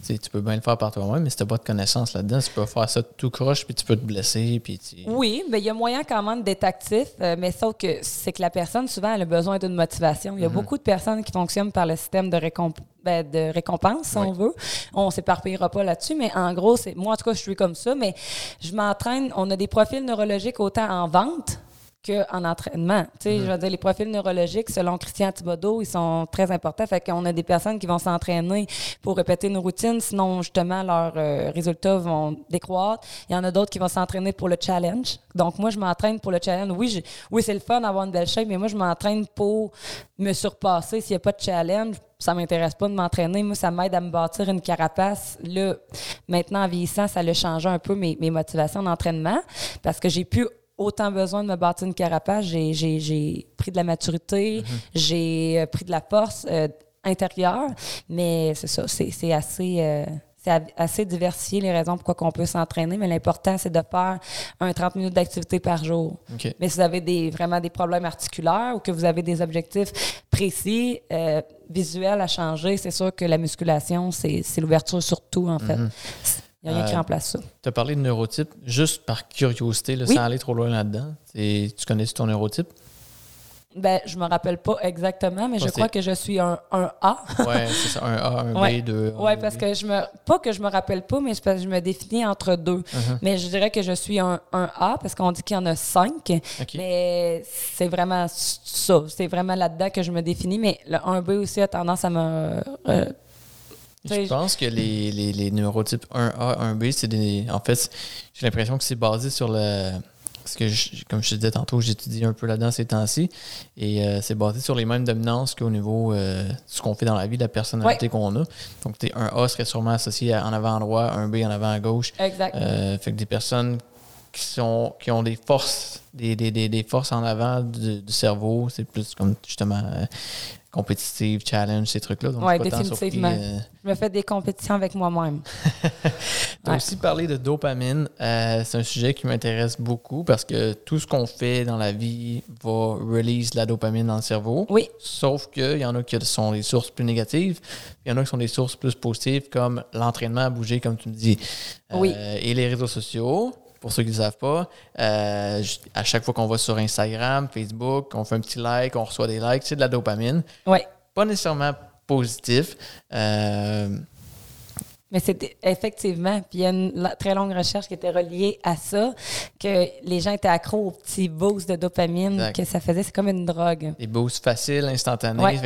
tu peux bien le faire par toi-même, mais si tu pas de connaissances là-dedans, tu peux faire ça tout croche, puis tu peux te blesser. Puis Oui, mais il y a moyen quand même d'être actif, euh, mais sauf que c'est que la personne, souvent, elle a besoin d'une motivation. Il y a mhm. beaucoup de personnes qui fonctionnent par le système de, ben, de récompense, si on veut. On s'éparpillera pas là-dessus, mais en gros, c'est moi, en tout cas, je suis comme ça, mais je m'entraîne. On a des profils neurologiques autant en vente qu'en entraînement. Tu sais, je veux dire, les profils neurologiques, selon Christian Thibodeau, ils sont très importants. Fait qu'on a des personnes qui vont s'entraîner pour répéter une routine, sinon, justement, leurs euh, résultats vont décroître. Il y en a d'autres qui vont s'entraîner pour le challenge. Donc, moi, je m'entraîne pour le challenge. Oui, oui c'est le fun d'avoir une belle shape, mais moi, je m'entraîne pour me surpasser. S'il n'y a pas de challenge, ça m'intéresse pas de m'entraîner. Moi, ça m'aide à me bâtir une carapace. Là, maintenant, en vieillissant, ça a changé un peu mes, mes motivations d'entraînement parce que j'ai pu autant besoin de me bâtir une carapace. J'ai pris de la maturité, mhm. j'ai euh, pris de la force euh, intérieure, mais c'est ça, c'est assez. Euh, c'est assez diversifié les raisons pourquoi on peut s'entraîner, mais l'important, c'est de faire un 30 minutes d'activité par jour. Mais si vous avez des, vraiment des problèmes articulaires ou que vous avez des objectifs précis, visuels à changer, c'est sûr que la musculation, c'est l'ouverture sur tout, en fait. Mhm. Il n'y a rien qui euh, remplace ça. Tu as parlé de neurotype, juste par curiosité, sans aller trop loin là-dedans. Tu connais ton neurotype? Ben, je me rappelle pas exactement, mais je crois que je suis un, un A. oui, c'est ça, un A, un B, deux. Oui, parce que je me. Pas que je me rappelle pas, mais je me définis entre deux. Uh-huh. Mais je dirais que je suis un, un A parce qu'on dit qu'il y en a cinq. Mais c'est vraiment ça. C'est vraiment là-dedans que je me définis. Mais le 1B aussi a tendance à me. Euh, je pense que les, les, neurotypes 1A, 1B, c'est des. En fait, j'ai l'impression que c'est basé sur le. Parce que, comme je te disais tantôt, j'étudie un peu là-dedans ces temps-ci. Et euh, c'est basé sur les mêmes dominances qu'au niveau euh, de ce qu'on fait dans la vie, de la personnalité qu'on a. Donc, un A serait sûrement associé à en avant à droite, un B en avant à gauche. Exact. Euh, fait que des personnes qui, sont, qui ont des forces, des, des, des, forces en avant du, du cerveau, c'est plus comme justement compétitive, challenge, ces trucs-là. Oui, définitivement. Euh, je me fais des compétitions avec moi-même. tu as aussi parlé de dopamine. Euh, c'est un sujet qui m'intéresse beaucoup parce que tout ce qu'on fait dans la vie va release la dopamine dans le cerveau. Oui. Sauf qu'il y en a qui sont des sources plus négatives, il y en a qui sont des sources plus positives, comme l'entraînement à bouger, comme tu me dis. oui. Euh, et les réseaux sociaux pour ceux qui ne le savent pas, euh, à chaque fois qu'on va sur Instagram, Facebook, on fait un petit like, on reçoit des likes, c'est de la dopamine. Oui. Pas nécessairement positif. Euh, mais c'est effectivement, puis il y a une très longue recherche qui était reliée à ça, que les gens étaient accros aux petits boosts de dopamine que ça faisait, c'est comme une drogue. Des boosts faciles, instantanés.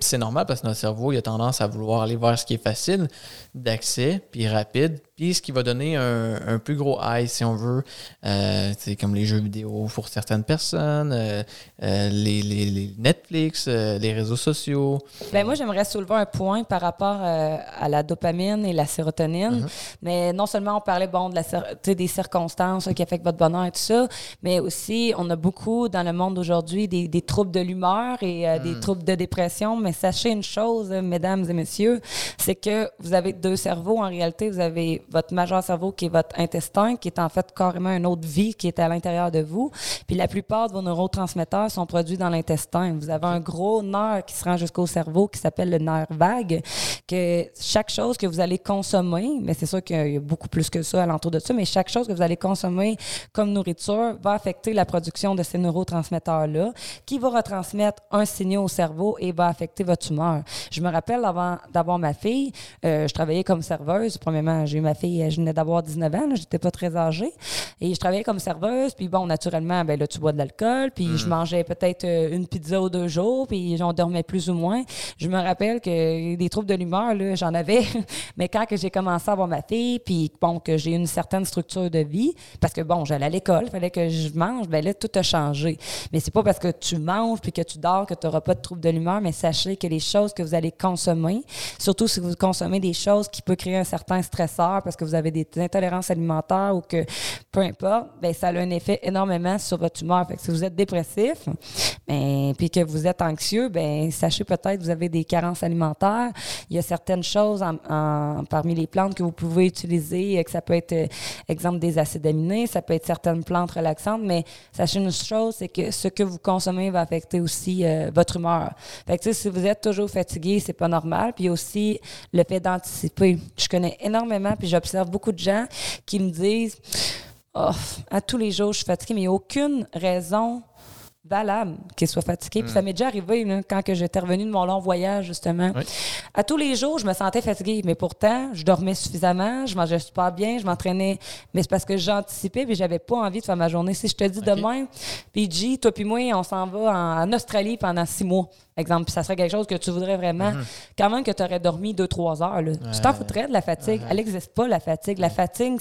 c'est normal parce que notre cerveau il a tendance à vouloir aller vers ce qui est facile d'accès, puis rapide, puis ce qui va donner un, plus gros high, si on veut, euh, c'est comme les jeux vidéo pour certaines personnes, euh, euh, les, Netflix, les réseaux sociaux. Ben moi, j'aimerais soulever un point par rapport à la dopamine et la sérotonine. Uh-huh. Mais non seulement on parlait bon de la, des circonstances qui affectent votre bonheur et tout ça, mais aussi on a beaucoup dans le monde d'aujourd'hui des, des, troubles de l'humeur et des hmm. troubles de dépression. Mais sachez une chose, mesdames et messieurs, c'est que vous avez deux cerveaux. En réalité, vous avez votre majeur cerveau qui est votre intestin, qui est en fait carrément une autre vie qui est à l'intérieur de vous. Puis la plupart de vos neurotransmetteurs sont produits dans l'intestin. Vous avez un gros nerf qui se rend jusqu'au cerveau qui s'appelle le nerf vague, que chaque chose que vous allez consommer, mais c'est sûr qu'il y a beaucoup plus que ça alentour de ça, mais chaque chose que vous allez consommer comme nourriture va affecter la production de ces neurotransmetteurs-là, qui va retransmettre un signal au cerveau et va affecter votre humeur. Je me rappelle avant d'avoir ma fille, euh, je travaillais comme serveuse. Premièrement, j'ai eu ma fille, je venais d'avoir 19 ans, j'étais pas très âgée. Et je travaillais comme serveuse, puis bon, naturellement, ben là, tu bois de l'alcool, puis je mm. mangeais peut-être euh, une pizza ou deux jours, puis j'en dormais plus ou moins. Je me rappelle que des troubles de l'humeur, là, j'en avais. Mais quand que j'ai commencé à avoir ma fille, puis bon, que j'ai une certaine structure de vie, parce que bon, j'allais à l'école, il fallait que je mange, ben là, tout a changé. Mais c'est pas parce que tu manges puis que tu dors que tu n'auras pas de troubles de l'humeur, mais sachez que les choses que vous allez consommer, surtout si vous consommez des choses qui peuvent créer un certain stresseur, parce que vous avez des intolérances alimentaires ou que peu importe, ben ça a un effet énormément sur votre humeur. Si vous êtes dépressif, ben, puis que vous êtes anxieux, ben sachez peut-être que vous avez des carences alimentaires. Il y a certaines choses parmi les plantes que vous pouvez utiliser, que ça peut être, euh, exemple, des acides aminés, ça peut être certaines plantes relaxantes, mais sachez une chose, c'est que ce que vous consommez va affecter aussi euh, votre humeur. Si vous êtes toujours fatigué, c'est pas normal. Puis aussi le fait d'anticiper. Je connais énormément, puis j'observe beaucoup de gens qui me disent oh, à tous les jours, je suis fatiguée, mais il n'y a aucune raison valable qu'il soit fatigué. Puis ça hmm. m'est déjà arrivé quand que j'étais revenue de mon long voyage, justement. À tous les jours, je me sentais fatiguée, mais pourtant, je dormais suffisamment, je mangeais super bien, je m'entraînais. Mais c'est parce que j'anticipais, puis j'avais pas envie de faire ma journée. Si je te dis demain, puis G, toi puis moi, on s'en va en, en Australie pendant six mois. Exemple, ça serait quelque chose que tu voudrais vraiment, mhm. quand même que tu aurais dormi deux, trois heures. Là. Tu t'en foutrais de la fatigue. Elle n'existe pas, la fatigue. La fatigue,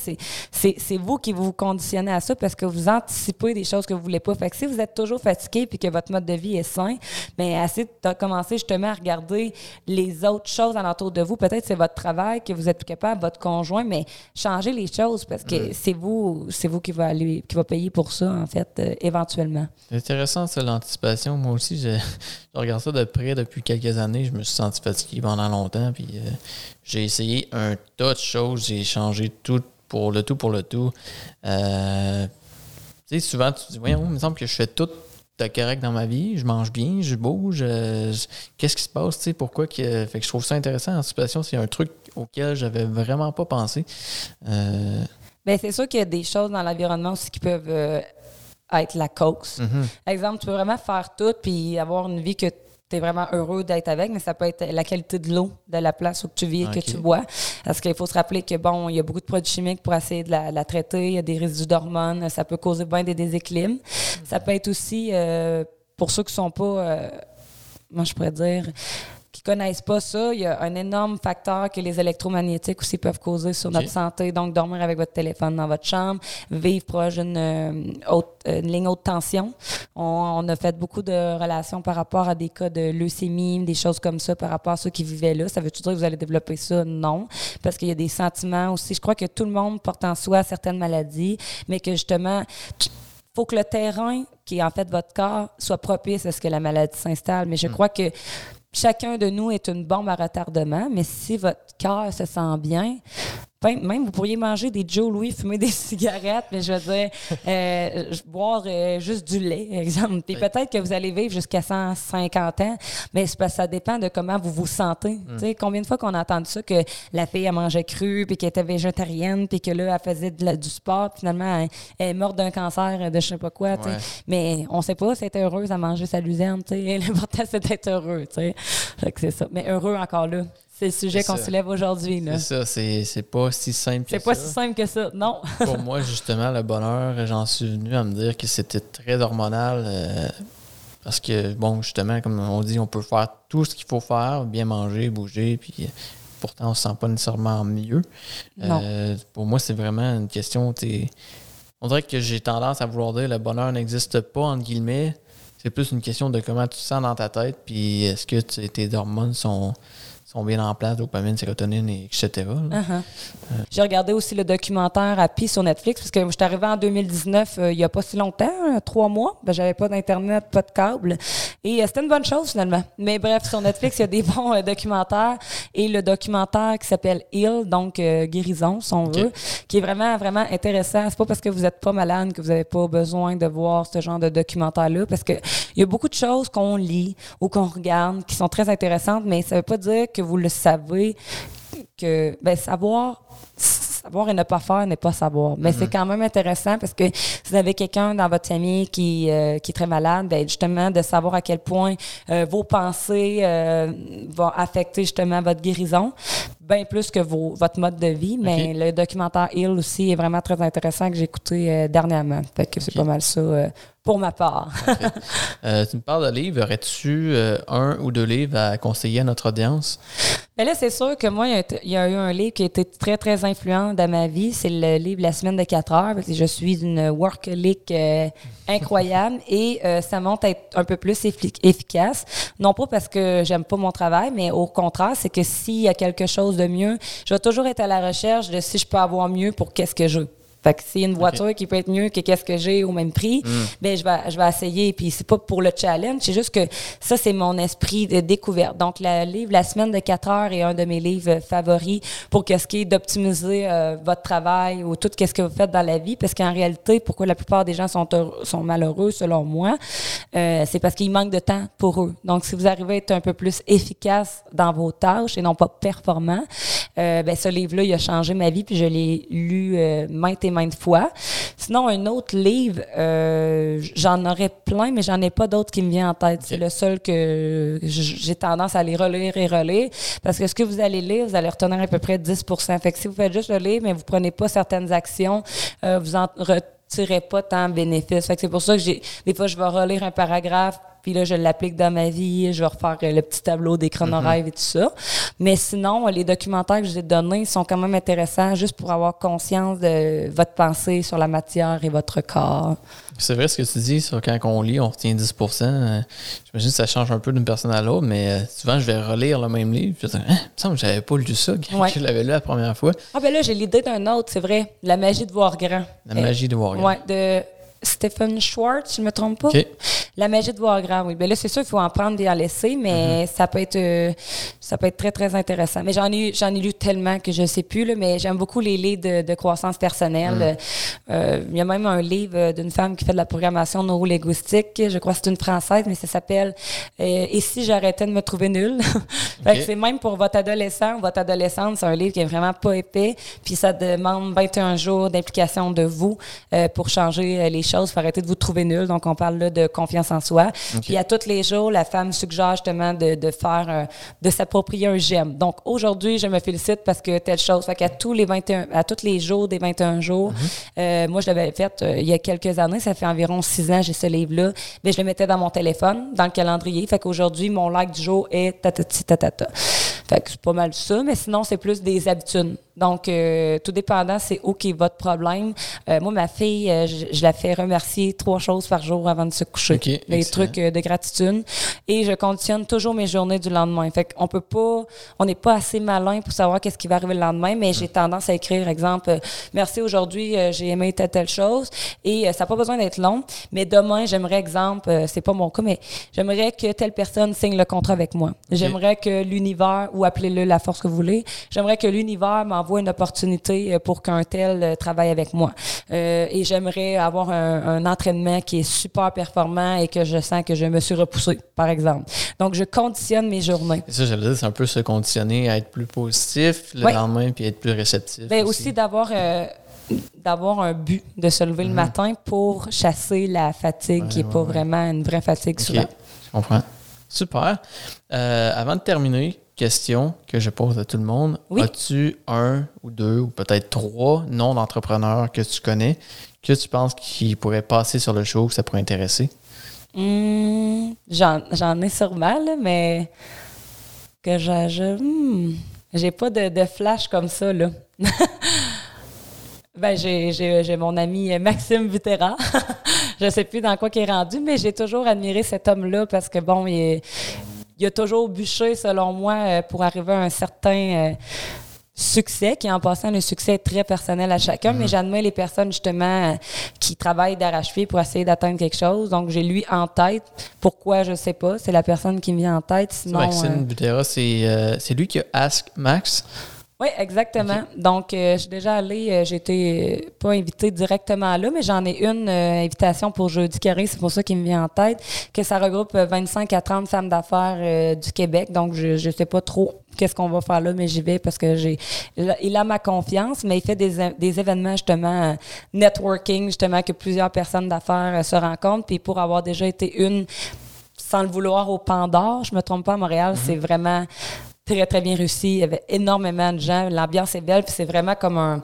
c'est vous qui vous conditionnez à ça parce que vous anticipez des choses que vous voulez pas. Fait que si vous êtes toujours fatigué puis que votre mode de vie est sain, bien, assez de commencer justement à regarder les autres choses alentour de vous. Peut-être c'est votre travail que vous êtes plus capable, votre conjoint, mais changez les choses parce que c'est vous, c'est vous qui va aller, qui va payer pour ça, en fait, euh, éventuellement. C'est intéressant, ça, l'anticipation. Moi aussi, je, je regarde ça de près depuis quelques années. Je me suis senti fatigué pendant longtemps. Puis euh, j'ai essayé un tas de choses. J'ai changé tout pour le tout pour le tout. Euh, tu sais, souvent, tu te dis, voyons, il me semble que je fais tout de correct dans ma vie. Je mange bien, je bouge. Euh, qu'est-ce qui se passe? Tu sais, pourquoi que. Fait que je trouve ça intéressant. En situation, c'est un truc auquel j'avais vraiment pas pensé. Bien, c'est sûr qu'il y a des choses dans l'environnement aussi qui peuvent être la cause. Mhm. Exemple, tu peux vraiment faire tout puis avoir une vie que tu es vraiment heureux d'être avec, mais ça peut être la qualité de l'eau de la place où tu vis et que tu bois. Parce qu'il faut se rappeler que, bon, il y a beaucoup de produits chimiques pour essayer de la, traiter. Il y a des résidus d'hormones. Ça peut causer bien des déséquilibres. Ça peut être aussi, euh, pour ceux qui sont pas, euh, moi je pourrais dire, qui connaissent pas ça, il y a un énorme facteur que les électromagnétiques aussi peuvent causer sur notre santé. Donc, dormir avec votre téléphone dans votre chambre, vivre proche d'une euh, euh, ligne haute tension. On, a fait beaucoup de relations par rapport à des cas de leucémie, des choses comme ça par rapport à ceux qui vivaient là. Ça veut-tu dire que vous allez développer ça? Non. Parce qu'il y a des sentiments aussi. Je crois que tout le monde porte en soi certaines maladies, mais que justement, faut que le terrain, qui est en fait votre corps, soit propice à ce que la maladie s'installe. Mais je hmm. crois que chacun de nous est une bombe à retardement, mais si votre cœur se sent bien, même, vous pourriez manger des Joe Louis, fumer des cigarettes, mais je veux dire, euh, boire euh, juste du lait, exemple. Puis peut-être que vous allez vivre jusqu'à 150 ans, mais ça dépend de comment vous vous sentez. Mm. Tu sais, combien de fois qu'on a entendu ça, que la fille, a mangé cru, puis qu'elle était végétarienne, puis que là, elle faisait du sport, puis finalement, elle, est morte d'un cancer de je sais pas quoi, tu sais. Mais on sait pas si elle était heureuse à manger sa luzerne, tu sais. L'important, c'est d'être heureux, tu sais. c'est ça. Mais heureux encore là. C'est le sujet qu'on soulève aujourd'hui. C'est ça, c'est pas si simple que ça. C'est pas si simple que ça, non. Pour moi, justement, le bonheur, j'en suis venu à me dire que c'était très hormonal. Euh, parce que, bon, justement, comme on dit, on peut faire tout ce qu'il faut faire, bien manger, bouger, puis pourtant, on ne se sent pas nécessairement mieux. Euh, pour moi, c'est vraiment une question. On dirait que j'ai tendance à vouloir dire que le bonheur n'existe pas, entre guillemets. C'est plus une question de comment tu te sens dans ta tête, puis est-ce que tes hormones sont sont bien en place, dopamine, sérotonine, etc. Uh-huh. Euh. J'ai regardé aussi le documentaire Happy sur Netflix, parce que je suis arrivée en 2019, euh, il n'y a pas si longtemps, hein, trois mois. Ben, j'avais pas d'Internet, pas de câble. Et euh, c'était une bonne chose, finalement. Mais bref, sur Netflix, il y a des bons documentaires. Et le documentaire qui s'appelle Heal, donc guérison, si on veut, qui est vraiment, vraiment intéressant. C'est pas parce que vous n'êtes pas malade que vous n'avez pas besoin de voir ce genre de documentaire-là, parce que il y a beaucoup de choses qu'on lit ou qu'on regarde qui sont très intéressantes, mais ça veut pas dire que vous le savez, que ben, savoir savoir et ne pas faire n'est pas savoir. Mais c'est mhm. quand même intéressant parce que si vous avez quelqu'un dans votre famille qui, euh, qui est très malade, ben justement, de savoir à quel point euh, vos pensées euh, vont affecter justement votre guérison, bien plus que vos, votre mode de vie. Mais le documentaire Heal aussi est vraiment très intéressant que j'ai écouté dernièrement. Fait que c'est pas mal ça pour ma part. euh, tu me parles de livres. Aurais-tu euh, un ou deux livres à conseiller à notre audience? Mais là, c'est sûr que moi, il y, a eu un livre qui a été très, très influent dans ma vie. C'est le livre La semaine de 4 heures. Parce que je suis une workaholic euh, incroyable et euh, ça monte à être un peu plus efficace. Non pas parce que j'aime pas mon travail, mais au contraire, c'est que s'il y a quelque chose de mieux. Je vais toujours être à la recherche de si je peux avoir mieux pour qu'est-ce que je veux. Fait que s'il une voiture qui peut être mieux que qu'est-ce que j'ai au même prix, mm. ben je vais je vais essayer puis c'est pas pour le challenge, c'est juste que ça c'est mon esprit de découverte. Donc le livre la semaine de 4 heures est un de mes livres favoris pour qu'est-ce qui est d'optimiser euh, votre travail ou tout qu'est-ce que vous faites dans la vie parce qu'en réalité pourquoi la plupart des gens sont sont malheureux selon moi, euh, c'est parce qu'il manque de temps pour eux. Donc si vous arrivez à être un peu plus efficace dans vos tâches et non pas performant, euh, ben ce livre là il a changé ma vie puis je l'ai lu maintes et maintes fois. Sinon, un autre livre, euh, j'en aurais plein, mais j'en ai pas d'autres qui me viennent en tête. C'est le seul que j'ai tendance à les relire et relire. Parce que ce que vous allez lire, vous allez retenir à peu près 10 Fait que si vous faites juste le lire, mais vous prenez pas certaines actions, euh, vous en retirez pas tant de bénéfices. Fait que c'est pour ça que j'ai, des fois, je vais relire un paragraphe, puis là, je l'applique dans ma vie, je vais refaire euh, le petit tableau des chronorêves mm-hmm. et tout ça. Mais sinon, les documentaires que je vous ai donnés sont quand même intéressants juste pour avoir conscience de votre pensée sur la matière et votre corps. C'est vrai ce que tu dis, sur quand on lit, on retient 10% euh, J'imagine que ça change un peu d'une personne à l'autre, mais euh, souvent, je vais relire le même livre. Je vais dire, hein, il me semble que j'avais pas lu ça quand je l'avais lu la première fois. Ah, ben là, j'ai l'idée d'un autre, c'est vrai. La magie de voir grand. La magie de voir grand. Ouais, de Stephen Schwartz, je ne me trompe pas? La magie de voir grand, oui. Ben là, c'est sûr, il faut en prendre et en laisser, mais mm-hmm. ça peut être euh, ça peut être très, très intéressant. Mais j'en ai, j'en ai lu tellement que je ne sais plus, là, mais j'aime beaucoup les livres de, croissance personnelle. Mm. Euh, il y a même un livre d'une femme qui fait de la programmation neurolinguistique. Je crois que c'est une française, mais ça s'appelle euh, Et si j'arrêtais de me trouver nulle? c'est même pour votre adolescent, votre adolescente, c'est un livre qui est vraiment pas épais, puis ça demande 21 jours d'implication de vous pour changer les choses choses, faut arrêter de vous trouver nul. Donc, on parle là de confiance en soi. Puis, à tous les jours, la femme suggère justement de, de faire, euh, de s'approprier un j'aime. Donc, aujourd'hui, je me félicite parce que telle chose. Fait qu'à tous les 21, à tous les jours des 21 jours, mhm. euh, moi, je l'avais fait euh, il y a quelques années. Ça fait environ six ans, j'ai ce livre-là. Mais je le mettais dans mon téléphone, dans le calendrier. Fait qu'aujourd'hui, mon like du jour est tatati tatata. Fait que c'est pas mal ça. Mais sinon, c'est plus des habitudes. Donc, euh, tout dépendant, c'est OK votre problème. Euh, moi, ma fille, euh, je, la fais remercier trois choses par jour avant de se coucher. Okay, les trucs de gratitude. Et je conditionne toujours mes journées du lendemain. Fait qu'on peut pas, on n'est pas assez malin pour savoir qu'est-ce qui va arriver le lendemain, mais j'ai tendance à écrire, exemple, merci aujourd'hui, j'ai aimé telle, telle chose. Et ça n'a pas besoin d'être long. Mais demain, j'aimerais, exemple, c'est pas mon cas, mais j'aimerais que telle personne signe le contrat avec moi. J'aimerais que l'univers, ou appelez-le la force que vous voulez, j'aimerais que l'univers m'envoie une opportunité euh, pour qu'un tel euh, travaille avec moi. Euh, et j'aimerais avoir un, entraînement qui est super performant et que je sens que je me suis repoussé, par exemple. Donc, je conditionne mes journées. ça, j'allais dire, c'est un peu se conditionner à être plus positif le lendemain puis être plus réceptif. Bien, aussi, d'avoir d'avoir un but, de se lever le mhm. matin pour chasser la fatigue qui n'est pas vraiment une vraie fatigue souvent. Je comprends. Super. avant de terminer, question que je pose à tout le monde. As-tu un ou deux ou peut-être trois noms d'entrepreneurs que tu connais que tu penses qui pourraient passer sur le show, que ça pourrait intéresser? Hmm, j'en ai sûrement, mais que je. Hmm, j'ai pas de, flash comme ça, là. ben, j'ai mon ami Maxime Vutera. je sais plus dans quoi il est rendu, mais j'ai toujours admiré cet homme-là parce que, bon, il est il a toujours bûché, selon moi, euh, pour arriver à un certain euh, succès, qui en passant, le succès est très personnel à chacun, mais mm-hmm. j'admire les personnes justement euh, qui travaillent d'arrache-pied pour essayer d'atteindre quelque chose. Donc, j'ai lui en tête. Pourquoi, je sais pas. C'est la personne qui me vient en tête. Sinon, Maxime Butera, c'est lui qui a Ask Max. Oui, exactement. Donc, euh, je suis déjà allée, euh, j'ai été euh, pas invitée directement là, mais j'en ai une invitation pour jeudi carré, c'est pour ça qu'il me vient en tête, que ça regroupe 25 à 30 femmes d'affaires du Québec. Donc, je ne sais pas trop qu'est-ce qu'on va faire là, mais j'y vais parce que j'ai, il a ma confiance, mais il fait des, des événements justement networking, justement que plusieurs personnes d'affaires se rencontrent. Puis pour avoir déjà été une sans le vouloir au Pandore, je me trompe pas à Montréal, mm-hmm. c'est vraiment très, très bien réussi. Il y avait énormément de gens. L'ambiance est belle. Puis c'est vraiment comme un.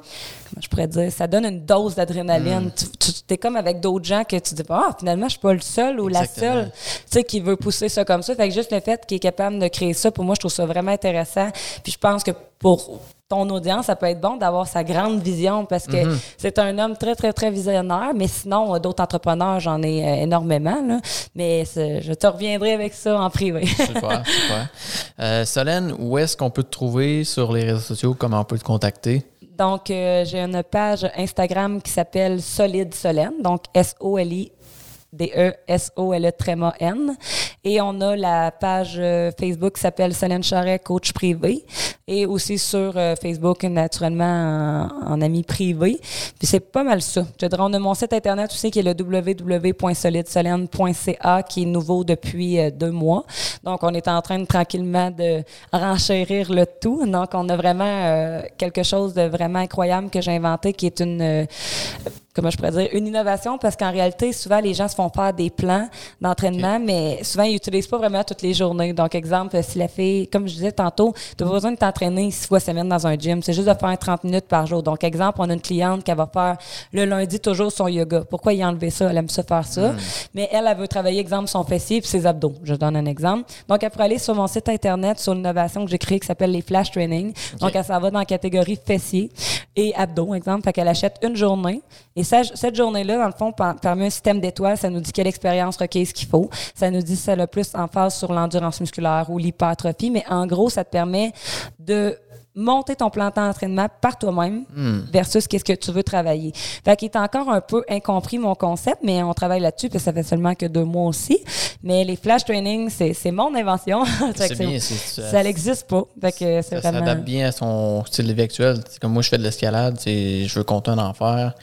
Comment je pourrais dire? Ça donne une dose d'adrénaline. Mm. Tu, es comme avec d'autres gens que tu dis Ah, finalement, je suis pas le seul ou la seule tu sais, qui veut pousser ça comme ça. Fait que juste le fait qu'il est capable de créer ça, pour moi, je trouve ça vraiment intéressant. Puis je pense que pour ton audience, ça peut être bon d'avoir sa grande vision parce que Mhm. c'est un homme très, très, très visionnaire. Mais sinon, d'autres entrepreneurs, j'en ai euh, énormément. Là. Mais je te reviendrai avec ça en privé. Super, super. Euh, Solène, où est-ce qu'on peut te trouver sur les réseaux sociaux? Comment on peut te contacter? Donc, euh, j'ai une page Instagram qui s'appelle Solide Solène, donc S-O-L-I. D-E-S-O-L-E tréma N. Et on a la page euh, Facebook qui s'appelle Solène Charret, coach privé. Et aussi sur euh, Facebook, naturellement, en, ami privé. Puis c'est pas mal ça. Je dirais, on a mon site internet aussi qui est le www.solidesolène.ca qui est nouveau depuis euh, deux mois. Donc, on est en train de tranquillement de renchérir le tout. Donc, on a vraiment quelque chose de vraiment incroyable que j'ai inventé qui est une, comment je pourrais dire, une innovation parce qu'en réalité, souvent, les gens se font faire des plans d'entraînement, mais souvent, ils n'utilisent pas vraiment toutes les journées. Donc, exemple, si la fille, comme je disais tantôt, tu n'as pas besoin de t'entraîner six fois semaine dans un gym. C'est juste de faire 30 minutes par jour. Donc, exemple, on a une cliente qui va faire le lundi toujours son yoga. Pourquoi y enlever ça? Elle aime ça faire ça. Mais elle, elle veut travailler, exemple, son fessier puis ses abdos. Je donne un exemple. Donc, elle pourrait aller sur mon site internet sur l'innovation que j'ai créée qui s'appelle les Flash Training. Donc, elle s'en va dans la catégorie fessier et abdos, exemple. Fait qu'elle achète une journée. Et cette journée-là, dans le fond, par- parmi un système d'étoiles, ça nous dit quelle expérience requise qu'il faut. Ça nous dit ça le plus en phase sur l'endurance musculaire ou l'hypertrophie. Mais en gros, ça te permet de monter ton plan d'entraînement par toi-même versus qu'est-ce que tu veux travailler. Fait qu'il est encore un peu incompris mon concept, mais on travaille là-dessus, puis ça fait seulement que deux mois aussi. Mais les flash training, c'est c'est mon invention. C'est bien, ça n'existe pas. Fait que c'est Ça vraiment... s'adapte bien à son style de vie actuel. C'est comme moi, je fais de l'escalade, je veux continuer d'en faire.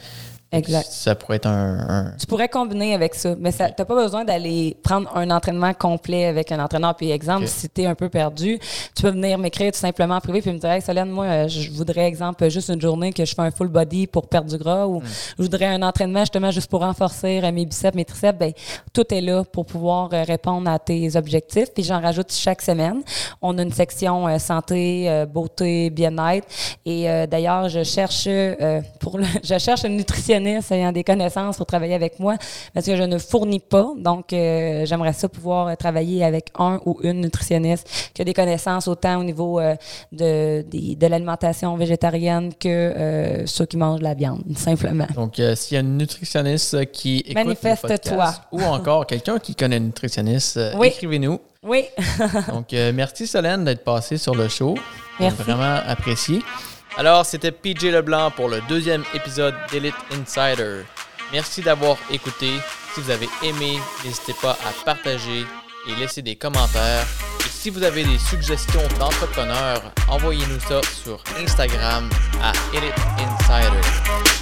Exact. Ça pourrait être un. un- Tu pourrais combiner avec ça, mais tu n'as pas besoin d'aller prendre un entraînement complet avec un entraîneur. Puis, exemple, si tu es un peu perdu, tu peux venir m'écrire tout simplement en privé puis me dire hey, Solène, moi, euh, je voudrais, exemple, juste une journée que je fais un full body pour perdre du gras ou je voudrais un entraînement justement juste pour renforcer euh, mes biceps, mes triceps. Ben, tout est là pour pouvoir euh, répondre à tes objectifs. Puis, j'en rajoute chaque semaine. On a une section euh, santé, euh, beauté, bien-être. Et euh, d'ailleurs, je cherche euh, pour le- je cherche une nutritionniste ayant des connaissances pour travailler avec moi parce que je ne fournis pas. Donc, euh, j'aimerais ça pouvoir travailler avec un ou une nutritionniste qui a des connaissances autant au niveau euh, de, de l'alimentation végétarienne que euh, ceux qui mangent de la viande, simplement. Donc, s'il y a une nutritionniste qui écoute Manifeste-toi. ou encore quelqu'un qui connaît une nutritionniste, Oui. écrivez-nous. Oui. Donc, merci Solène d'être passée sur le show. Merci. Vraiment apprécié. Alors, c'était PJ Leblanc pour le deuxième épisode d'Elite Insider. Merci d'avoir écouté. Si vous avez aimé, n'hésitez pas à partager et laisser des commentaires. Et si vous avez des suggestions d'entrepreneurs, envoyez-nous ça sur Instagram à Elite Insider.